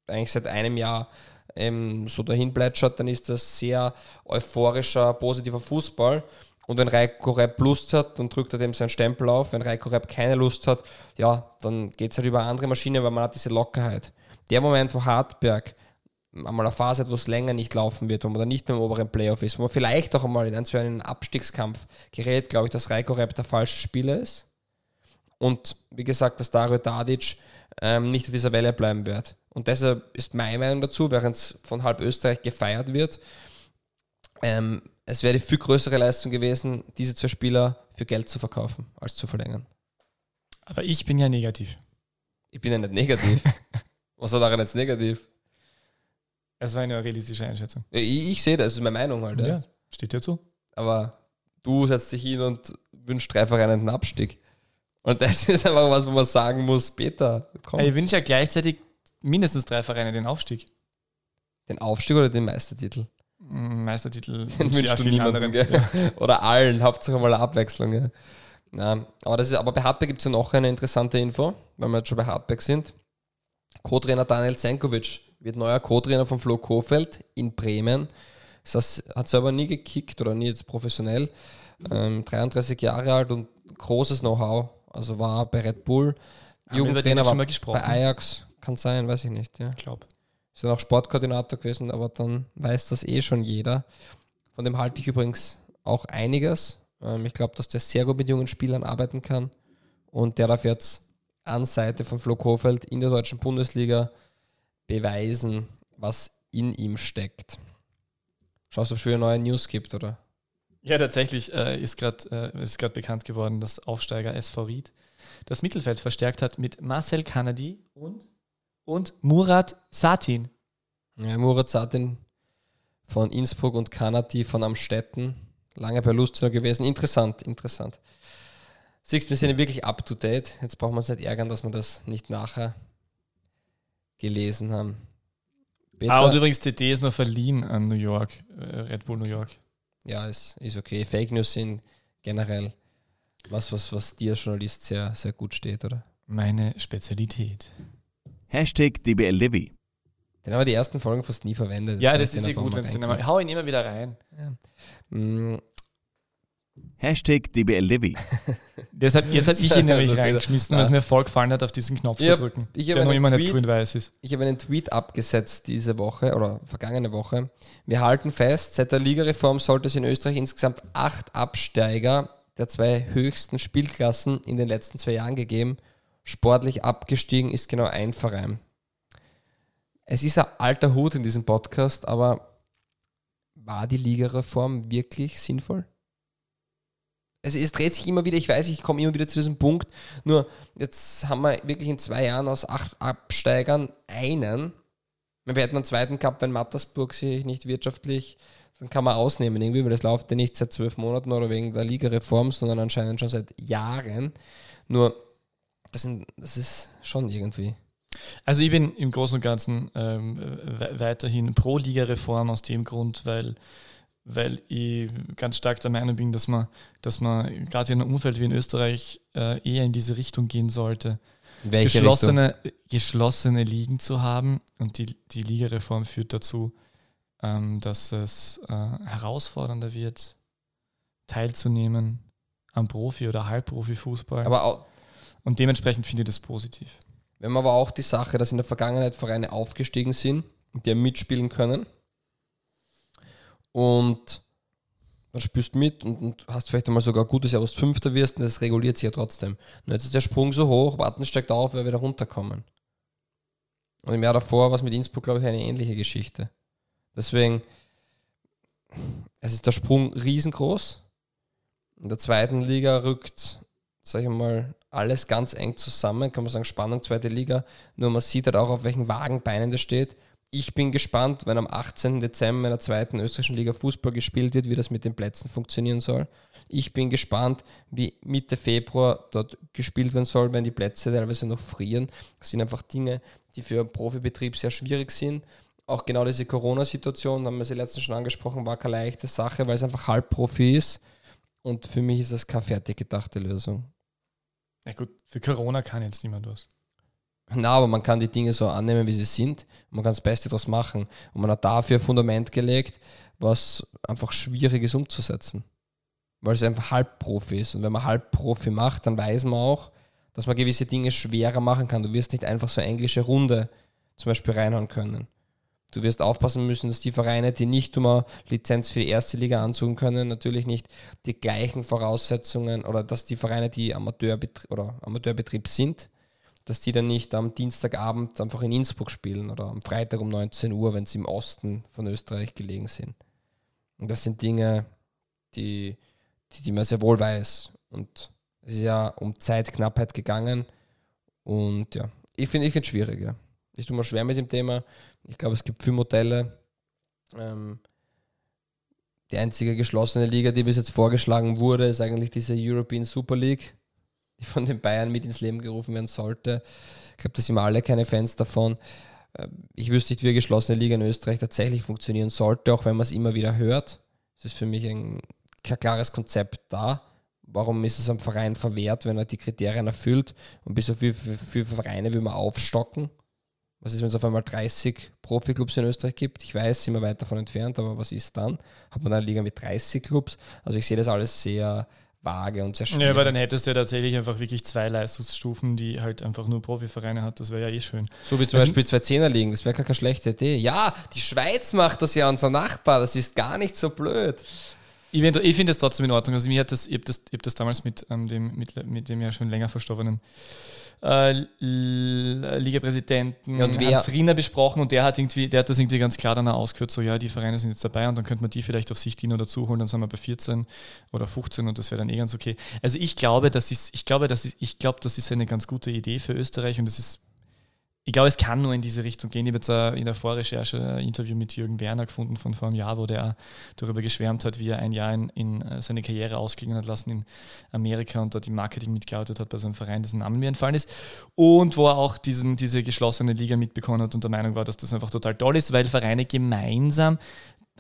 eigentlich seit einem Jahr ähm, so dahin plätschert, dann ist das sehr euphorischer, positiver Fußball. Und wenn Reiko Repp Lust hat, dann drückt er dem seinen Stempel auf. Wenn Reiko Repp keine Lust hat, ja, dann geht es halt über andere Maschine, weil man hat diese Lockerheit. Der Moment, wo Hartberg einmal eine Phase hat, wo es länger nicht laufen wird, wo man dann nicht mehr im oberen Playoff ist, wo man vielleicht auch einmal in einen, so einen Abstiegskampf gerät, glaube ich, dass Reiko Repp der falsche Spieler ist. Und wie gesagt, dass Dario Tadic ähm, nicht auf dieser Welle bleiben wird. Und deshalb ist meine Meinung dazu, während es von halb Österreich gefeiert wird, ähm, es wäre die viel größere Leistung gewesen, diese zwei Spieler für Geld zu verkaufen, als zu verlängern. Aber ich bin ja negativ. Ich bin ja nicht negativ. Was war daran jetzt negativ? Es war eine realistische Einschätzung. Ja, ich, ich sehe das, das ist meine Meinung halt. Ja. Ja, steht dir zu. Aber du setzt dich hin und wünschst drei Vereinen einen Abstieg. Und das ist einfach was, wo man sagen muss, Peter, komm. Ich wünsche ja gleichzeitig mindestens drei Vereine den Aufstieg. Den Aufstieg oder den Meistertitel? Meistertitel Den auch du niemandem, gell? Oder allen, Hauptsache mal eine Abwechslung. Ja. Ja, aber, das ist, aber bei Hartberg gibt es ja noch eine interessante Info, weil wir jetzt schon bei Hartberg sind. Co-Trainer Daniel Zenkovic wird neuer Co-Trainer von Flo Kofeld in Bremen. Das hat selber nie gekickt oder nie jetzt professionell. Ähm, 33 Jahre alt und großes Know-how. Also war bei Red Bull, Jugendtrainer war mal gesprochen? bei Ajax, kann sein, weiß ich nicht. Ja. Ich glaube. Ist dann auch Sportkoordinator gewesen, aber dann weiß das eh schon jeder. Von dem halte ich übrigens auch einiges. Ähm, ich glaube, dass der sehr gut mit jungen Spielern arbeiten kann und der darf jetzt an Seite von Flo Kofeld in der deutschen Bundesliga beweisen, was in ihm steckt. Schaust du, ob es wieder neue News gibt, oder? Ja, tatsächlich äh, ist gerade äh, bekannt geworden, dass Aufsteiger SV Ried das Mittelfeld verstärkt hat mit Marcel Kanadi und, und Murat Satin. Ja, Murat Satin von Innsbruck und Kanati von Amstetten. Lange bei Lustenau gewesen. Interessant, interessant. Siehst, wir sind wirklich up to date. Jetzt brauchen wir uns nicht ärgern, dass wir das nicht nachher gelesen haben. Peter, Ah, und übrigens, CD ist noch verliehen an New York, äh, Red Bull New York. ja, ist, ist okay. Fake News sind generell was, was, was dir als Journalist sehr, sehr gut steht, oder? Meine Spezialität. Hashtag DBLDevi. Den haben wir die ersten Folgen fast nie verwendet. Ja, das den ist ja gut, wenn es den einmal. Hau ihn immer wieder rein. Mm, Hashtag DBLDevi. Deshalb, jetzt habe ich ihn nämlich reingeschmissen, ja. weil es mir voll gefallen hat, auf diesen Knopf Ich zu drücken. ich hab der noch immer nicht Tweet- grün-weiß ist. Ich habe einen Tweet abgesetzt diese Woche oder vergangene Woche. Wir halten fest, seit der Ligareform sollte es in Österreich insgesamt acht Absteiger der zwei höchsten Spielklassen in den letzten zwei Jahren gegeben. Sportlich abgestiegen ist genau ein Verein. Es ist ein alter Hut in diesem Podcast, aber war die Ligareform wirklich sinnvoll? Also es dreht sich immer wieder, ich weiß, ich komme immer wieder zu diesem Punkt, nur jetzt haben wir wirklich in zwei Jahren aus acht Absteigern einen. Wir hätten einen zweiten gehabt, wenn Mattersburg sich nicht wirtschaftlich, dann kann man ausnehmen irgendwie, weil das läuft ja nicht seit zwölf Monaten oder wegen der Ligareform, sondern anscheinend schon seit Jahren. Nur, das, sind, das ist schon irgendwie. Also ich bin im Großen und Ganzen ähm, we weiterhin pro Ligareform aus dem Grund, weil, weil ich ganz stark der Meinung bin, dass man, dass man gerade in einem Umfeld wie in Österreich äh, eher in diese Richtung gehen sollte. Welche geschlossene, geschlossene Ligen zu haben und die, die Ligareform führt dazu, ähm, dass es äh, herausfordernder wird, teilzunehmen am Profi- oder Halbprofi-Fußball. Aber auch, Und dementsprechend finde ich das positiv. wir haben aber auch die Sache, dass in der Vergangenheit Vereine aufgestiegen sind die mitspielen können. Und dann spielst du mit und, und hast vielleicht einmal sogar ein gutes Jahr, wo du Fünfter wirst und das reguliert sich ja trotzdem. Nur jetzt ist der Sprung so hoch, warten steigt auf, wer wieder runterkommen. Und im Jahr davor war es mit Innsbruck, glaube ich, eine ähnliche Geschichte. Deswegen, es ist der Sprung riesengroß. In der zweiten Liga rückt, sag ich mal, alles ganz eng zusammen. Kann man sagen, Spannung zweite Liga. Nur man sieht halt auch, auf welchen Wagenbeinen das steht. Ich bin gespannt, wenn am 18. Dezember in der zweiten österreichischen Liga Fußball gespielt wird, wie das mit den Plätzen funktionieren soll. Ich bin gespannt, wie Mitte Februar dort gespielt werden soll, wenn die Plätze teilweise noch frieren. Das sind einfach Dinge, die für einen Profibetrieb sehr schwierig sind. Auch genau diese Corona-Situation, haben wir sie letztens schon angesprochen, war keine leichte Sache, weil es einfach Halbprofi ist. Und für mich ist das keine fertig gedachte Lösung. Ja gut, für Corona kann jetzt niemand was. Na, aber man kann die Dinge so annehmen, wie sie sind. Man kann das Beste daraus machen. Und man hat dafür ein Fundament gelegt, was einfach schwierig ist umzusetzen. Weil es einfach Halbprofi ist. Und wenn man Halbprofi macht, dann weiß man auch, dass man gewisse Dinge schwerer machen kann. Du wirst nicht einfach so englische Runde zum Beispiel reinhauen können. Du wirst aufpassen müssen, dass die Vereine, die nicht eine Lizenz für die erste Liga ansuchen können, natürlich nicht die gleichen Voraussetzungen oder dass die Vereine, die Amateurbetrieb, oder Amateurbetrieb sind, dass die dann nicht am Dienstagabend einfach in Innsbruck spielen oder am Freitag um 19 Uhr, wenn sie im Osten von Österreich gelegen sind. Und das sind Dinge, die, die, die man sehr wohl weiß. Und es ist ja um Zeitknappheit gegangen. Und ja, ich finde es schwierig. Ja. Ich tue mir schwer mit dem Thema. Ich glaube, es gibt viele Modelle. Ähm, die einzige geschlossene Liga, die bis jetzt vorgeschlagen wurde, ist eigentlich diese European Super League, die von den Bayern mit ins Leben gerufen werden sollte. Ich glaube, da sind wir alle keine Fans davon. Äh, Ich wüsste nicht, wie eine geschlossene Liga in Österreich tatsächlich funktionieren sollte, auch wenn man es immer wieder hört. Es ist für mich ein, kein klares Konzept da. Warum ist es einem Verein verwehrt, wenn er die Kriterien erfüllt? Und bis auf wie viele Vereine will man aufstocken? Was ist, wenn es auf einmal 30 Profiklubs in Österreich gibt? Ich weiß, sind wir weit davon entfernt, aber was ist dann? Hat man dann eine Liga mit 30 Clubs? Also ich sehe das alles sehr vage und sehr schwierig. Ja, aber dann hättest du ja tatsächlich einfach wirklich zwei Leistungsstufen, die halt einfach nur Profivereine hat. Das wäre ja eh schön. So wie zum Also- Beispiel zwei Zehner liegen, das wäre gar keine schlechte Idee. Ja, die Schweiz macht das ja, unser Nachbar, das ist gar nicht so blöd. Ich finde ich find das trotzdem in Ordnung. Also mir hat das, ich habe das, ich hab das damals mit, ähm, dem, mit, mit dem ja schon länger verstorbenen äh, Ligapräsidenten Ja, Hans Riener besprochen und der hat irgendwie, der hat das irgendwie ganz klar dann auch ausgeführt, so ja, die Vereine sind jetzt dabei und dann könnte man die vielleicht auf sich dienen dazu holen, dann sind wir bei 14 oder 15 und das wäre dann eh ganz okay. Also ich glaube, das ist, ich glaube, das ist, ich glaube, das ist eine ganz gute Idee für Österreich und es ist ich glaube, es kann nur in diese Richtung gehen. Ich habe jetzt äh, in der Vorrecherche ein Interview mit Jürgen Werner gefunden von vor einem Jahr, wo der darüber geschwärmt hat, wie er ein Jahr in, in äh, seine Karriere ausklingen hat lassen in Amerika und dort im Marketing mitgearbeitet hat bei so einem Verein, dessen Namen mir entfallen ist. Und wo er auch diesen, diese geschlossene Liga mitbekommen hat und der Meinung war, dass das einfach total toll ist, weil Vereine gemeinsam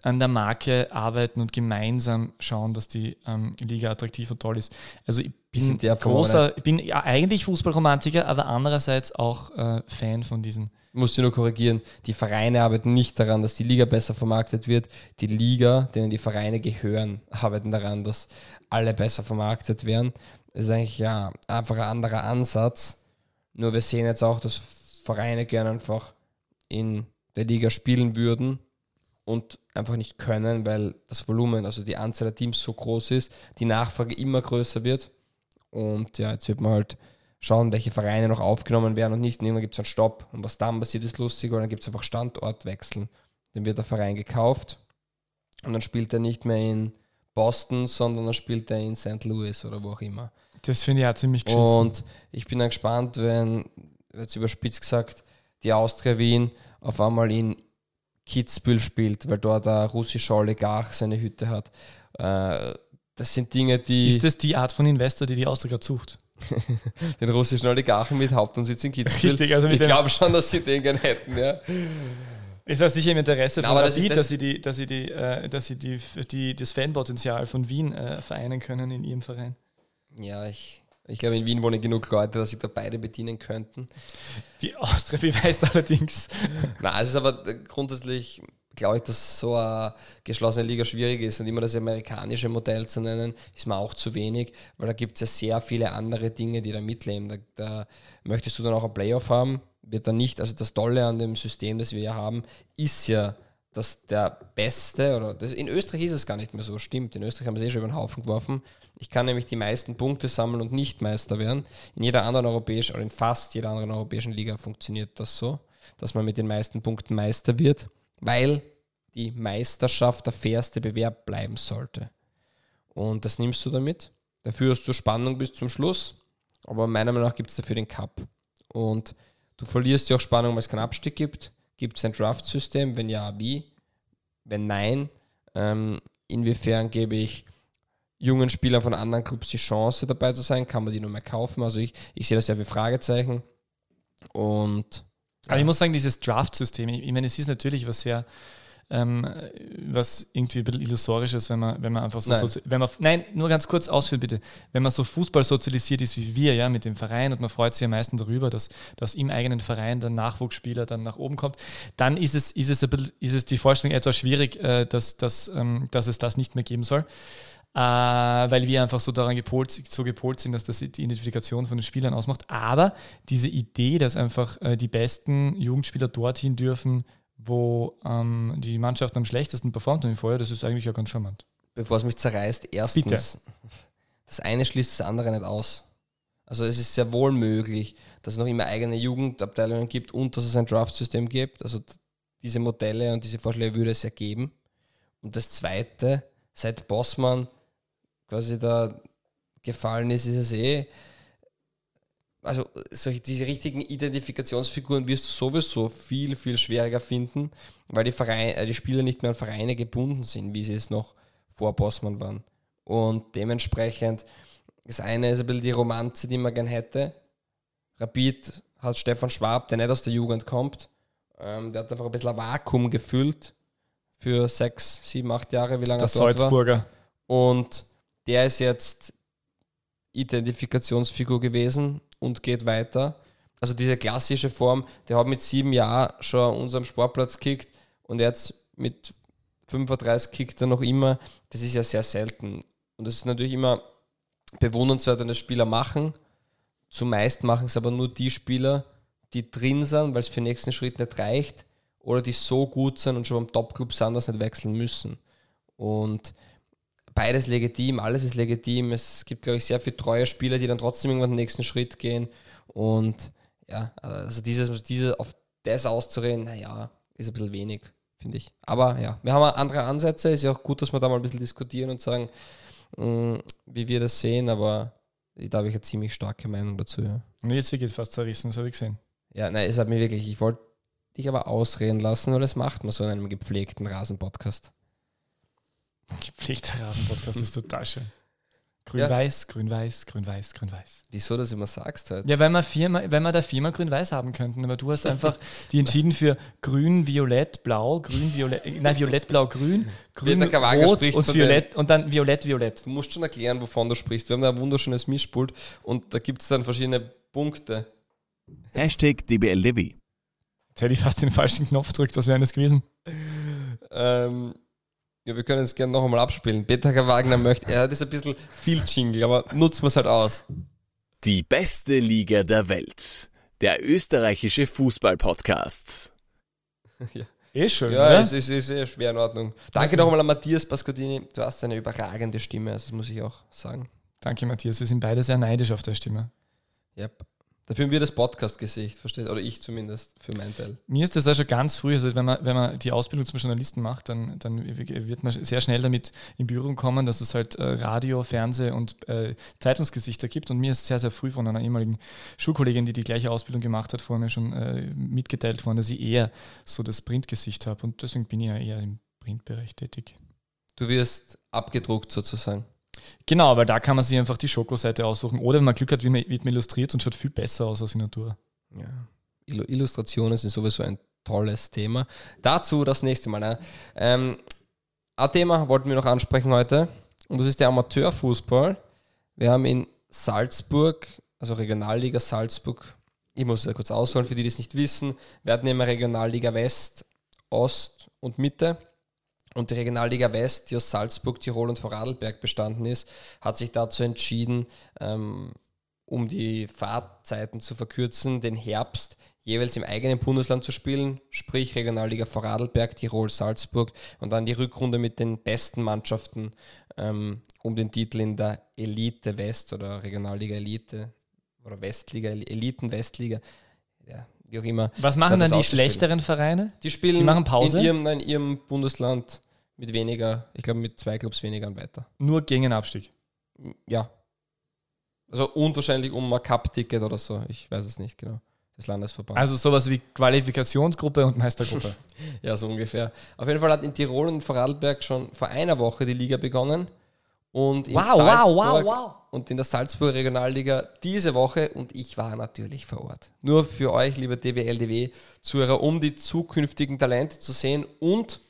an der Marke arbeiten und gemeinsam schauen, dass die ähm, Liga attraktiv und toll ist. Also ich bin großer, ich bin ja eigentlich Fußballromantiker, aber andererseits auch äh, Fan von diesen. Ich muss dir nur korrigieren, die Vereine arbeiten nicht daran, dass die Liga besser vermarktet wird. Die Liga, denen die Vereine gehören, arbeiten daran, dass alle besser vermarktet werden. Das ist eigentlich ja einfach ein anderer Ansatz. Nur wir sehen jetzt auch, dass Vereine gerne einfach in der Liga spielen würden und einfach nicht können, weil das Volumen, also die Anzahl der Teams so groß ist, die Nachfrage immer größer wird. Und ja, jetzt wird man halt schauen, welche Vereine noch aufgenommen werden und nicht. Und irgendwann gibt es einen Stopp. Und was dann passiert, ist lustig, weil dann gibt es einfach Standortwechseln. Dann wird der Verein gekauft und dann spielt er nicht mehr in Boston, sondern dann spielt er in St. Louis oder wo auch immer. Das finde ich auch ziemlich geschissen. Und ich bin dann gespannt, wenn, jetzt überspitzt gesagt, die Austria Wien auf einmal in Kitzbühel spielt, weil dort ein russischer Oligarch seine Hütte hat. Äh, das sind Dinge, die ist das die Art von Investor, die die Austria gerade sucht? den russischen Oligarchen mit Hauptansitz in Kitzbühel. Richtig, also ich glaube schon, dass sie den gerne hätten, ja. Ist das sicher im Interesse von aber das Rapid, ist dass das- sie, die, dass sie, die, äh, dass sie die, die, das Fanpotenzial von Wien äh, vereinen können in ihrem Verein? Ja, ich, ich glaube, in Wien wohnen genug Leute, dass sie da beide bedienen könnten. Die Austria beweist allerdings. Na, es ist aber grundsätzlich glaube ich, dass so eine geschlossene Liga schwierig ist und immer das amerikanische Modell zu nennen, ist mir auch zu wenig, weil da gibt es ja sehr viele andere Dinge, die da mitleben. Da, da, möchtest du dann auch ein Playoff haben, wird dann nicht, also das Tolle an dem System, das wir hier haben, ist ja, dass der Beste, oder das, in Österreich ist es gar nicht mehr so, stimmt, in Österreich haben es eh schon über den Haufen geworfen. Ich kann nämlich die meisten Punkte sammeln und nicht Meister werden. In jeder anderen europäischen, oder in fast jeder anderen europäischen Liga funktioniert das so, dass man mit den meisten Punkten Meister wird weil die Meisterschaft der fairste Bewerb bleiben sollte. Und das nimmst du damit. Dafür hast du Spannung bis zum Schluss, aber meiner Meinung nach gibt es dafür den Cup. Und du verlierst ja auch Spannung, weil es keinen Abstieg gibt. Gibt es ein Draft-System? Wenn ja, wie? Wenn nein, ähm, inwiefern gebe ich jungen Spielern von anderen Clubs die Chance dabei zu sein? Kann man die nur mehr kaufen? Also ich, ich sehe da sehr viele Fragezeichen. Und aber ich muss sagen, dieses Draft-System, ich, meine, es ist natürlich was sehr, ähm, was irgendwie ein bisschen illusorisches, wenn man, wenn man einfach so, nein. so, wenn man, nein, nur ganz kurz ausführen bitte, wenn man so Fußball sozialisiert ist wie wir, ja, mit dem Verein und man freut sich am meisten darüber, dass, dass im eigenen Verein der Nachwuchsspieler dann nach oben kommt, dann ist es, ist es, ein bisschen, ist es die Vorstellung etwas schwierig, äh, dass, dass, ähm, dass es das nicht mehr geben soll äh, weil wir einfach so daran gepolt, so gepolt sind, dass das die Identifikation von den Spielern ausmacht. Aber diese Idee, dass einfach äh, die besten Jugendspieler dorthin dürfen, wo ähm, die Mannschaft am schlechtesten performt haben vorher, das ist eigentlich ja ganz charmant. Bevor es mich zerreißt, erstens, Bitte. das eine schließt das andere nicht aus. Also es ist sehr wohl möglich, dass es noch immer eigene Jugendabteilungen gibt und dass es ein Draft-System gibt. Also diese Modelle und diese Vorschläge würde es ja geben. Und das Zweite, seit Bossmann quasi da gefallen ist, ist es eh. Also solche, diese richtigen Identifikationsfiguren wirst du sowieso viel, viel schwieriger finden, weil die, Vereine, äh, die Spieler nicht mehr an Vereine gebunden sind, wie sie es noch vor Bossmann waren. Und dementsprechend, das eine ist ein bisschen die Romanze, die man gern hätte. Rapid hat Stefan Schwab, der nicht aus der Jugend kommt. Ähm, der hat einfach ein bisschen ein Vakuum gefüllt für sechs, sieben, acht Jahre, wie lange er dort Salzburger. war. Und der ist jetzt Identifikationsfigur gewesen und geht weiter. Also diese klassische Form, der hat mit sieben Jahren schon unserem Sportplatz kickt und jetzt mit 35 kickt er noch immer. Das ist ja sehr selten. Und das ist natürlich immer bewundernswert, wenn das Spieler machen. Zumeist machen es aber nur die Spieler, die drin sind, weil es für den nächsten Schritt nicht reicht, oder die so gut sind und schon beim Top-Club sind, dass sie nicht wechseln müssen. Und beides legitim, alles ist legitim. Es gibt, glaube ich, sehr viele treue Spieler, die dann trotzdem irgendwann den nächsten Schritt gehen. Und ja, also dieses, diese, auf das auszureden, naja, ist ein bisschen wenig, finde ich. Aber ja, wir haben andere Ansätze. Ist ja auch gut, dass wir da mal ein bisschen diskutieren und sagen, mh, mm, wie wir das sehen, aber da habe ich eine ziemlich starke Meinung dazu. Ja. Und jetzt wird fast zerrissen, das habe ich gesehen. Ja, nein, es hat mir wirklich, ich wollte dich aber ausreden lassen, weil das macht man so in einem gepflegten Rasenpodcast. Gepflegter Rasenpodcast ist total schön. Grün-Weiß, ja. Grün-Weiß, Grün-Weiß, Grün-Weiß. Wieso das immer sagst halt? Ja, weil wir, Firma, weil wir da viermal Grün-Weiß haben könnten, aber du hast einfach die entschieden für Grün, Violett, Blau, Grün, Violett, nein, Violett, Blau, Grün, Grün, Rot und Violett und dann Violett, Violett. Du musst schon erklären, wovon du sprichst. Wir haben da ein wunderschönes Mischpult und da gibt es dann verschiedene Punkte. Hashtag DBLDevi. Jetzt hätte ich fast den falschen Knopf gedrückt, was wäre das gewesen? ähm, ja, wir können es gerne noch einmal abspielen. Peter Wagner möchte, er hat ist ein bisschen viel Jingle, aber nutzen wir es halt aus. Die beste Liga der Welt. Der österreichische Fußball-Podcast. ja. Eh schön, Ja, oder? es ist, ist eh schwer in Ordnung. Danke nochmal an Matthias Pascodini. Du hast eine überragende Stimme, also das muss ich auch sagen. Danke, Matthias. Wir sind beide sehr neidisch auf der Stimme. Yep. Dafür haben wir das Podcast-Gesicht, versteht? Oder ich zumindest, für meinen Teil. Mir ist das auch schon ganz früh, also wenn man, wenn man die Ausbildung zum Journalisten macht, dann, dann wird man sehr schnell damit in Berührung kommen, dass es halt äh, Radio, Fernseh und äh, Zeitungsgesichter gibt. Und mir ist sehr, sehr früh von einer ehemaligen Schulkollegin, die die gleiche Ausbildung gemacht hat, vor mir schon äh, mitgeteilt worden, dass ich eher so das Printgesicht habe. Und deswegen bin ich ja eher im Printbereich tätig. Du wirst abgedruckt sozusagen. Genau, weil da kann man sich einfach die Schokoseite aussuchen. Oder wenn man Glück hat, wird man illustriert und schaut viel besser aus als in Natur. Ja. Illustrationen sind sowieso ein tolles Thema. Dazu das nächste Mal. Ne? Ähm, ein Thema wollten wir noch ansprechen heute und das ist der Amateurfußball. Wir haben in Salzburg, also Regionalliga Salzburg, ich muss ja kurz ausholen, für die, die es nicht wissen, wir hatten immer Regionalliga West, Ost und Mitte. Und die Regionalliga West, die aus Salzburg, Tirol und Vorarlberg bestanden ist, hat sich dazu entschieden, ähm, um die Fahrzeiten zu verkürzen, den Herbst jeweils im eigenen Bundesland zu spielen, sprich Regionalliga Vorarlberg, Tirol, Salzburg und dann die Rückrunde mit den besten Mannschaften ähm, um den Titel in der Elite West oder Regionalliga Elite oder Westliga, Eliten Westliga, ja, wie auch immer. Was machen dann die schlechteren Vereine? Die spielen die machen Pause? In, ihrem, in ihrem Bundesland mit weniger, ich glaube mit zwei Clubs weniger und weiter. Nur gegen den Abstieg? Ja. Also unwahrscheinlich um ein Cup-Ticket oder so, ich weiß es nicht genau des Landesverbands. Also sowas wie Qualifikationsgruppe und Meistergruppe. ja, so ungefähr. Auf jeden Fall hat in Tirol und Vorarlberg schon vor einer Woche die Liga begonnen. Und in wow, Salzburg wow, wow. Und in der Salzburger Regionalliga diese Woche und ich war natürlich vor Ort. Nur für euch, liebe DWLDW-Zuhörer, um die zukünftigen Talente zu sehen und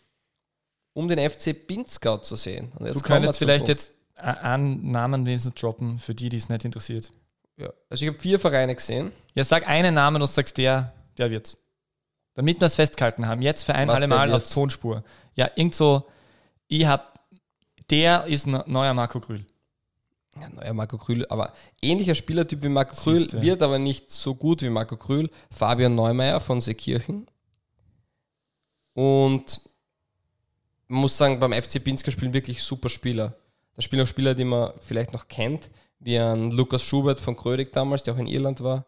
um den FC Pinzgau zu sehen. du könntest vielleicht jetzt einen Namen wenigstens droppen, für die, die es nicht interessiert. Ja. Also ich habe vier Vereine gesehen. Ja, sag einen Namen und sagst der, der wird's. Damit wir das festgehalten haben. Jetzt für ein, alle Mal auf Tonspur. Ja, irgend so, ich hab, der ist ein neuer Marco Grühl. Ja, neuer Marco Grühl, aber ähnlicher Spielertyp wie Marco Grühl, wird aber nicht so gut wie Marco Grühl. Fabian Neumeier von Seekirchen. Und man muss sagen, beim FC Pinsker spielen wirklich super Spieler. Da spielen auch Spieler, die man vielleicht noch kennt wie ein Lukas Schubert von Krödig damals, der auch in Irland war.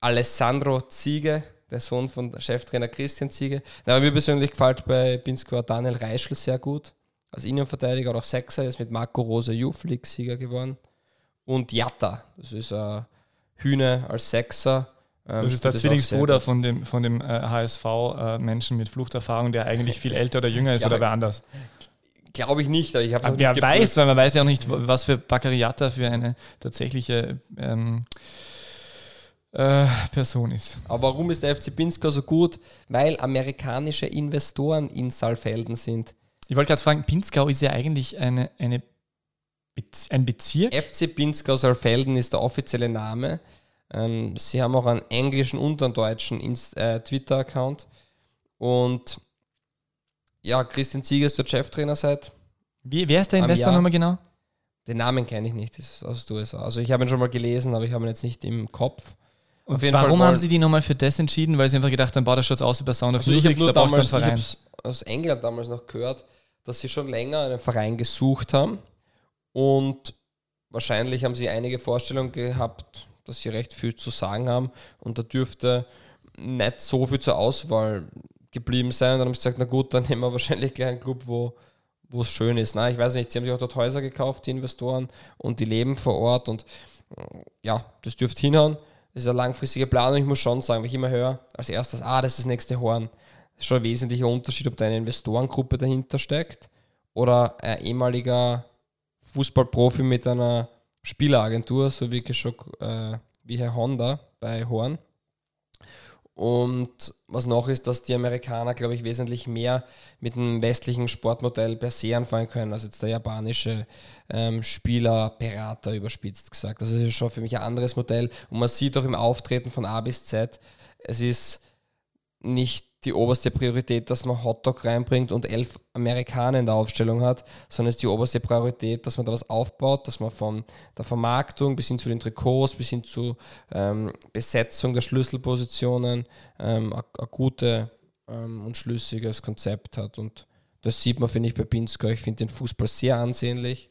Alessandro Ziege, der Sohn von Cheftrainer Christian Ziege. Aber mir persönlich gefällt bei Pinsko Daniel Reischl sehr gut. Als Innenverteidiger, auch Sechser, ist mit Marco Youth League Sieger geworden. Und Jatta, das ist ein Hühne als Sechser. Ähm, das ist der Zwillingsbruder von dem, von dem äh, HSV-Menschen äh, mit Fluchterfahrung, der eigentlich viel älter oder jünger ist ja, oder wer anders. Glaube ich nicht, aber ich habe es Wer weiß, weil man weiß ja auch nicht, was für Baccariata für eine tatsächliche ähm, äh, Person ist. Aber warum ist der FC Pinsker so gut? Weil amerikanische Investoren in Saalfelden sind. Ich wollte gerade fragen, Pinskau ist ja eigentlich eine, eine Bez ein Bezirk? FC Pinskau Saalfelden ist der offizielle Name. Ähm, sie haben auch einen englischen und einen deutschen äh, Twitter-Account. Und ja, Christian Zieger ist der Cheftrainer seit. Wie, wer ist der Investor nochmal genau? Den Namen kenne ich nicht, das ist aus den USA. Also ich habe ihn schon mal gelesen, aber ich habe ihn jetzt nicht im Kopf. Und warum haben Sie die nochmal für das entschieden? Weil Sie einfach gedacht haben, boah, das schaut aus über Sound of also Music, ich nur da damals, Verein. Ich aus England damals noch gehört, dass sie schon länger einen Verein gesucht haben und wahrscheinlich haben sie einige Vorstellungen gehabt, dass sie recht viel zu sagen haben und da dürfte nicht so viel zur Auswahl geblieben sein. Und dann haben sie gesagt, na gut, dann nehmen wir wahrscheinlich gleich einen Club, wo wo es schön ist. Na, ich weiß nicht, sie haben sich auch dort Häuser gekauft, die Investoren, und die leben vor Ort. Und ja, das dürfte hinhauen. Das ist eine langfristige Planung. Ich muss schon sagen, wenn ich immer höre, als erstes, ah, das ist das nächste Horn. Das ist schon ein wesentlicher Unterschied, ob da eine Investorengruppe dahinter steckt oder ein ehemaliger Fußballprofi mit einer Spieleragentur, so wie, äh, wie Herr Honda bei Horn. Und was noch ist, dass die Amerikaner, glaube ich, wesentlich mehr mit dem westlichen Sportmodell per se anfangen können, als jetzt der japanische ähm, Spielerberater überspitzt gesagt. Also das ist schon für mich ein anderes Modell. Und man sieht auch im Auftreten von A bis Z, es ist nicht die oberste Priorität, dass man Hotdog reinbringt und elf Amerikaner in der Aufstellung hat, sondern es ist die oberste Priorität, dass man da was aufbaut, dass man von der Vermarktung bis hin zu den Trikots, bis hin zur ähm, Besetzung der Schlüsselpositionen ähm, ein gutes ähm, und schlüssiges Konzept hat. Und das sieht man, finde ich, bei Pinsker. Ich finde den Fußball sehr ansehnlich.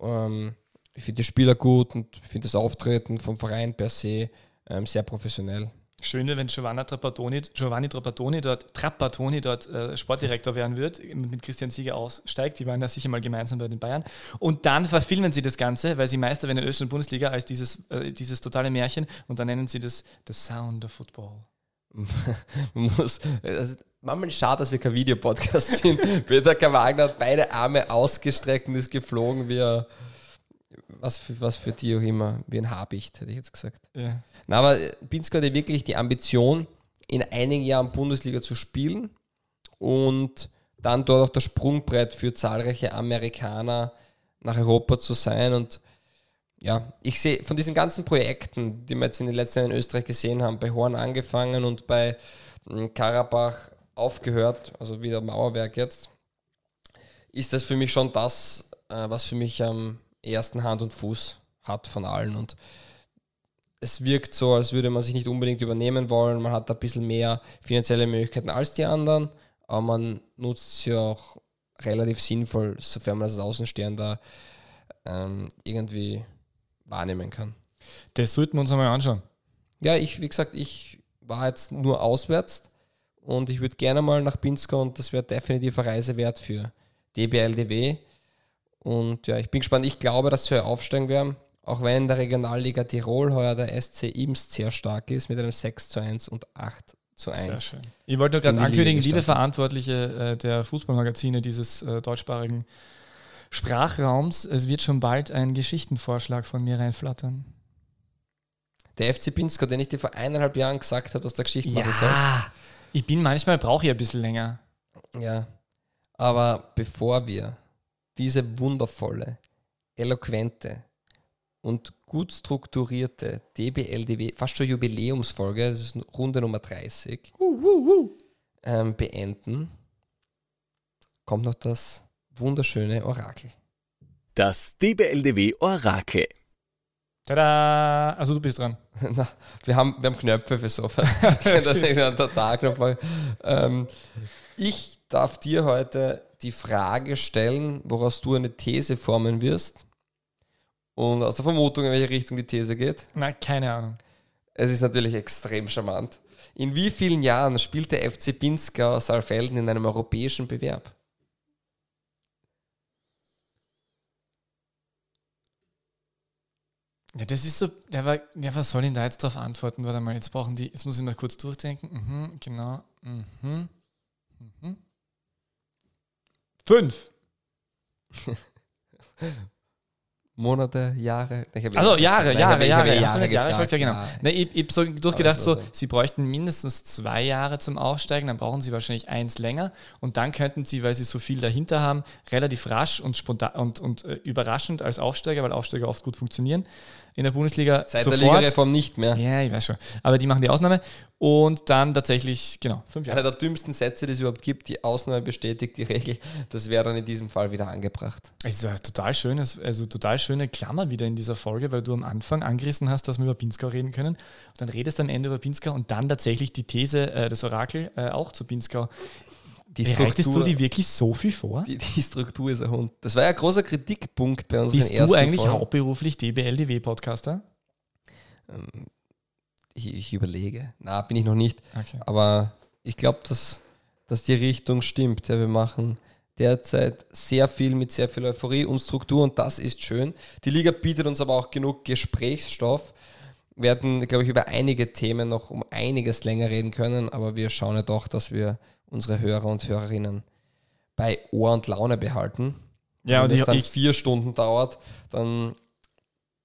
Ähm, ich finde die Spieler gut und finde das Auftreten vom Verein per se ähm, sehr professionell. Schöne, wenn Giovanna Trapattoni, Giovanni Trapattoni dort, Trapattoni dort äh, Sportdirektor werden wird, mit Christian Sieger aussteigt. Die waren ja sicher mal gemeinsam bei den Bayern. Und dann verfilmen sie das Ganze, weil sie Meister werden in der österreichischen Bundesliga als dieses, äh, dieses totale Märchen und dann nennen sie das The Sound of Football. Manchmal schade, dass wir kein Videopodcast sind. Peter K. Wagner hat beide Arme ausgestreckt und ist geflogen wie ein was für, was für die auch immer, wie ein Habicht, hätte ich jetzt gesagt. Ja. Na, aber Pinsko hatte wirklich die Ambition, in einigen Jahren Bundesliga zu spielen und dann dort auch das Sprungbrett für zahlreiche Amerikaner nach Europa zu sein. Und ja, ich sehe von diesen ganzen Projekten, die wir jetzt in den letzten Jahren in Österreich gesehen haben, bei Horn angefangen und bei hm, Karabach aufgehört, also wieder Mauerwerk jetzt, ist das für mich schon das, äh, was für mich am ersten Hand und Fuß hat von allen. Und es wirkt so, als würde man sich nicht unbedingt übernehmen wollen. Man hat ein bisschen mehr finanzielle Möglichkeiten als die anderen, aber man nutzt sie auch relativ sinnvoll, sofern man das als Außenstehender ähm, irgendwie wahrnehmen kann. Das sollten wir uns einmal anschauen. Ja, ich, wie gesagt, ich war jetzt nur auswärts und ich würde gerne mal nach Pinsker und das wäre definitiv eine Reise wert für DBLDW. Und ja, ich bin gespannt. Ich glaube, dass wir aufsteigen werden, auch wenn in der Regionalliga Tirol heuer der SC Imst sehr stark ist mit einem 6 zu 1 und 8 zu 1. Sehr schön. Ich wollte gerade ankündigen, liebe Verantwortliche äh, der Fußballmagazine dieses äh, deutschsprachigen Sprachraums, es wird schon bald ein Geschichtenvorschlag von mir reinflattern. Der FC Pinsker, den ich dir vor eineinhalb Jahren gesagt habe, dass der Geschichten ja, sollst. Ich bin manchmal, brauche ich ein bisschen länger. Ja, aber bevor wir diese wundervolle, eloquente und gut strukturierte DBLDW, fast schon Jubiläumsfolge, das ist Runde Nummer 30, uh, uh, uh. Ähm, beenden, kommt noch das wunderschöne Orakel. Das DBLDW Orakel. Tada! Also du bist dran. Na, wir, haben, wir haben Knöpfe für sowas. das ist der Tag noch ähm, Ich darf dir heute die Frage stellen, woraus du eine These formen wirst. Und aus der Vermutung, in welche Richtung die These geht. Na, keine Ahnung. Es ist natürlich extrem charmant. In wie vielen Jahren spielt der FC Pinsker Saalfelden in einem europäischen Bewerb? Ja, das ist so, der war, ja, was soll denn da jetzt darauf antworten? Warte mal, jetzt brauchen die, jetzt muss ich mal kurz durchdenken. Mhm, genau. Mhm. Mhm. Fünf. Monate, Jahre. Also Jahre, Jahre, Jahre, Jahre, Jahre, Jahre gefragt, ja genau. Ne, ich ich habe so durchgedacht, so, sie bräuchten mindestens zwei Jahre zum Aufsteigen, dann brauchen sie wahrscheinlich eins länger und dann könnten sie, weil sie so viel dahinter haben, relativ rasch und spontan und, und äh, überraschend als Aufsteiger, weil Aufsteiger oft gut funktionieren, in der Bundesliga. Seit sofort. der Ligareform nicht mehr. Ja, ich weiß schon. Aber die machen die Ausnahme. Und dann tatsächlich, genau, fünf Jahre. Einer der dümmsten Sätze, die es überhaupt gibt, die Ausnahme bestätigt die Regel. Das wäre dann in diesem Fall wieder angebracht. Es ist ja total schönes, also total schöne Klammer wieder in dieser Folge, weil du am Anfang angerissen hast, dass wir über Pinskau reden können. Und dann redest du am Ende über Pinskau und dann tatsächlich die These äh, des Orakel äh, auch zu Pinskau die Bereitest Struktur, du dir wirklich so viel vor? Die, die, Struktur ist ein Hund. Das war ja ein großer Kritikpunkt bei uns. Bist du eigentlich Folgen. hauptberuflich DBLDW-Podcaster? Ähm, ich, ich, überlege. Na, bin ich noch nicht. Okay. Aber ich glaube, dass, dass die Richtung stimmt. Ja, wir machen derzeit sehr viel mit sehr viel Euphorie und Struktur und das ist schön. Die Liga bietet uns aber auch genug Gesprächsstoff. Wir werden, glaube ich, über einige Themen noch um einiges länger reden können, aber wir schauen ja doch, dass wir unsere Hörer und Hörerinnen bei Ohr und Laune behalten. Ja, Wenn und das dann vier Stunden dauert, dann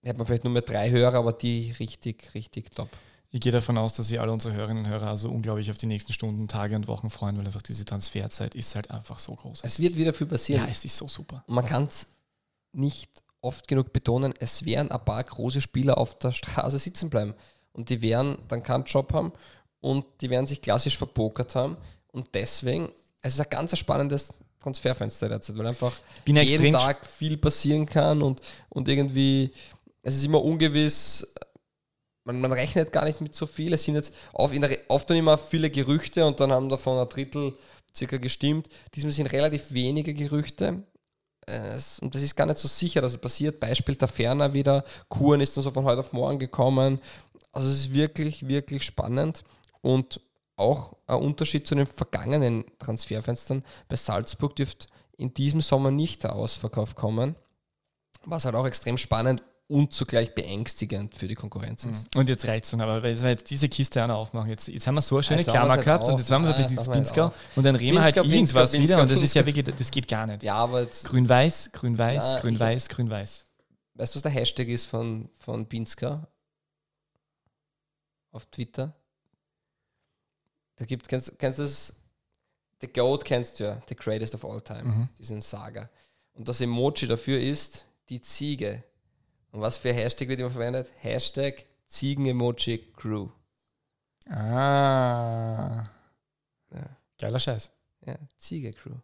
hat man vielleicht nur mehr drei Hörer, aber die richtig, richtig top. Ich gehe davon aus, dass sich alle unsere Hörerinnen und Hörer also unglaublich auf die nächsten Stunden, Tage und Wochen freuen, weil einfach diese Transferzeit ist halt einfach so groß. Es wird wieder viel passieren. Ja, es ist so super. Man kann es nicht oft genug betonen, es werden ein paar große Spieler auf der Straße sitzen bleiben. Und die werden dann keinen Job haben und die werden sich klassisch verpokert haben. Und deswegen, es ist ein ganz spannendes Transferfenster derzeit, weil einfach Bin jeden Tag viel passieren kann und, und irgendwie, es ist immer ungewiss, man, man rechnet gar nicht mit so viel. Es sind jetzt oft, in der, oft dann immer viele Gerüchte und dann haben davon ein Drittel circa gestimmt. Diesmal sind relativ wenige Gerüchte. Es, und das ist gar nicht so sicher, dass es passiert. Beispiel der Ferner wieder. Kuren ist dann so von heute auf morgen gekommen. Also es ist wirklich, wirklich spannend. Und auch ein Unterschied zu den vergangenen Transferfenstern. Bei Salzburg dürfte in diesem Sommer nicht der Ausverkauf kommen, was halt auch extrem spannend und zugleich beängstigend für die Konkurrenz ist. Und jetzt reicht es dann aber, weil wir jetzt diese Kiste auch noch aufmachen. Jetzt, jetzt haben wir so eine schöne Klammer halt gehabt auf. und jetzt waren wir bei Pinskau und dann reden wir halt irgendwas Pinskau, wieder und das ist ja wirklich, das geht gar nicht. Ja, aber Grün-Weiß, Grün-Weiß, Grün-Weiß, Grün-Weiß. Weißt du, was der Hashtag ist von, von Pinskau? Auf Twitter? Da gibt, kennst, kennst du das? The Goat kennst du ja, The Greatest of All Time, mhm. diesen Saga. Und das Emoji dafür ist die Ziege. Und was für Hashtag wird immer verwendet? Hashtag Ziegen-Emoji Crew. Ah. Ja. Geiler Scheiß. Ja, Ziege-Crew.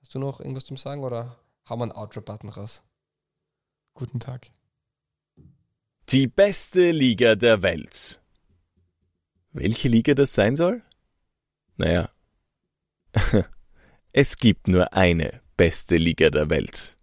Hast du noch irgendwas zum Sagen oder haben wir einen Outro-Button raus? Guten Tag. Die beste Liga der Welt. Welche Liga das sein soll? Naja, es gibt nur eine beste Liga der Welt.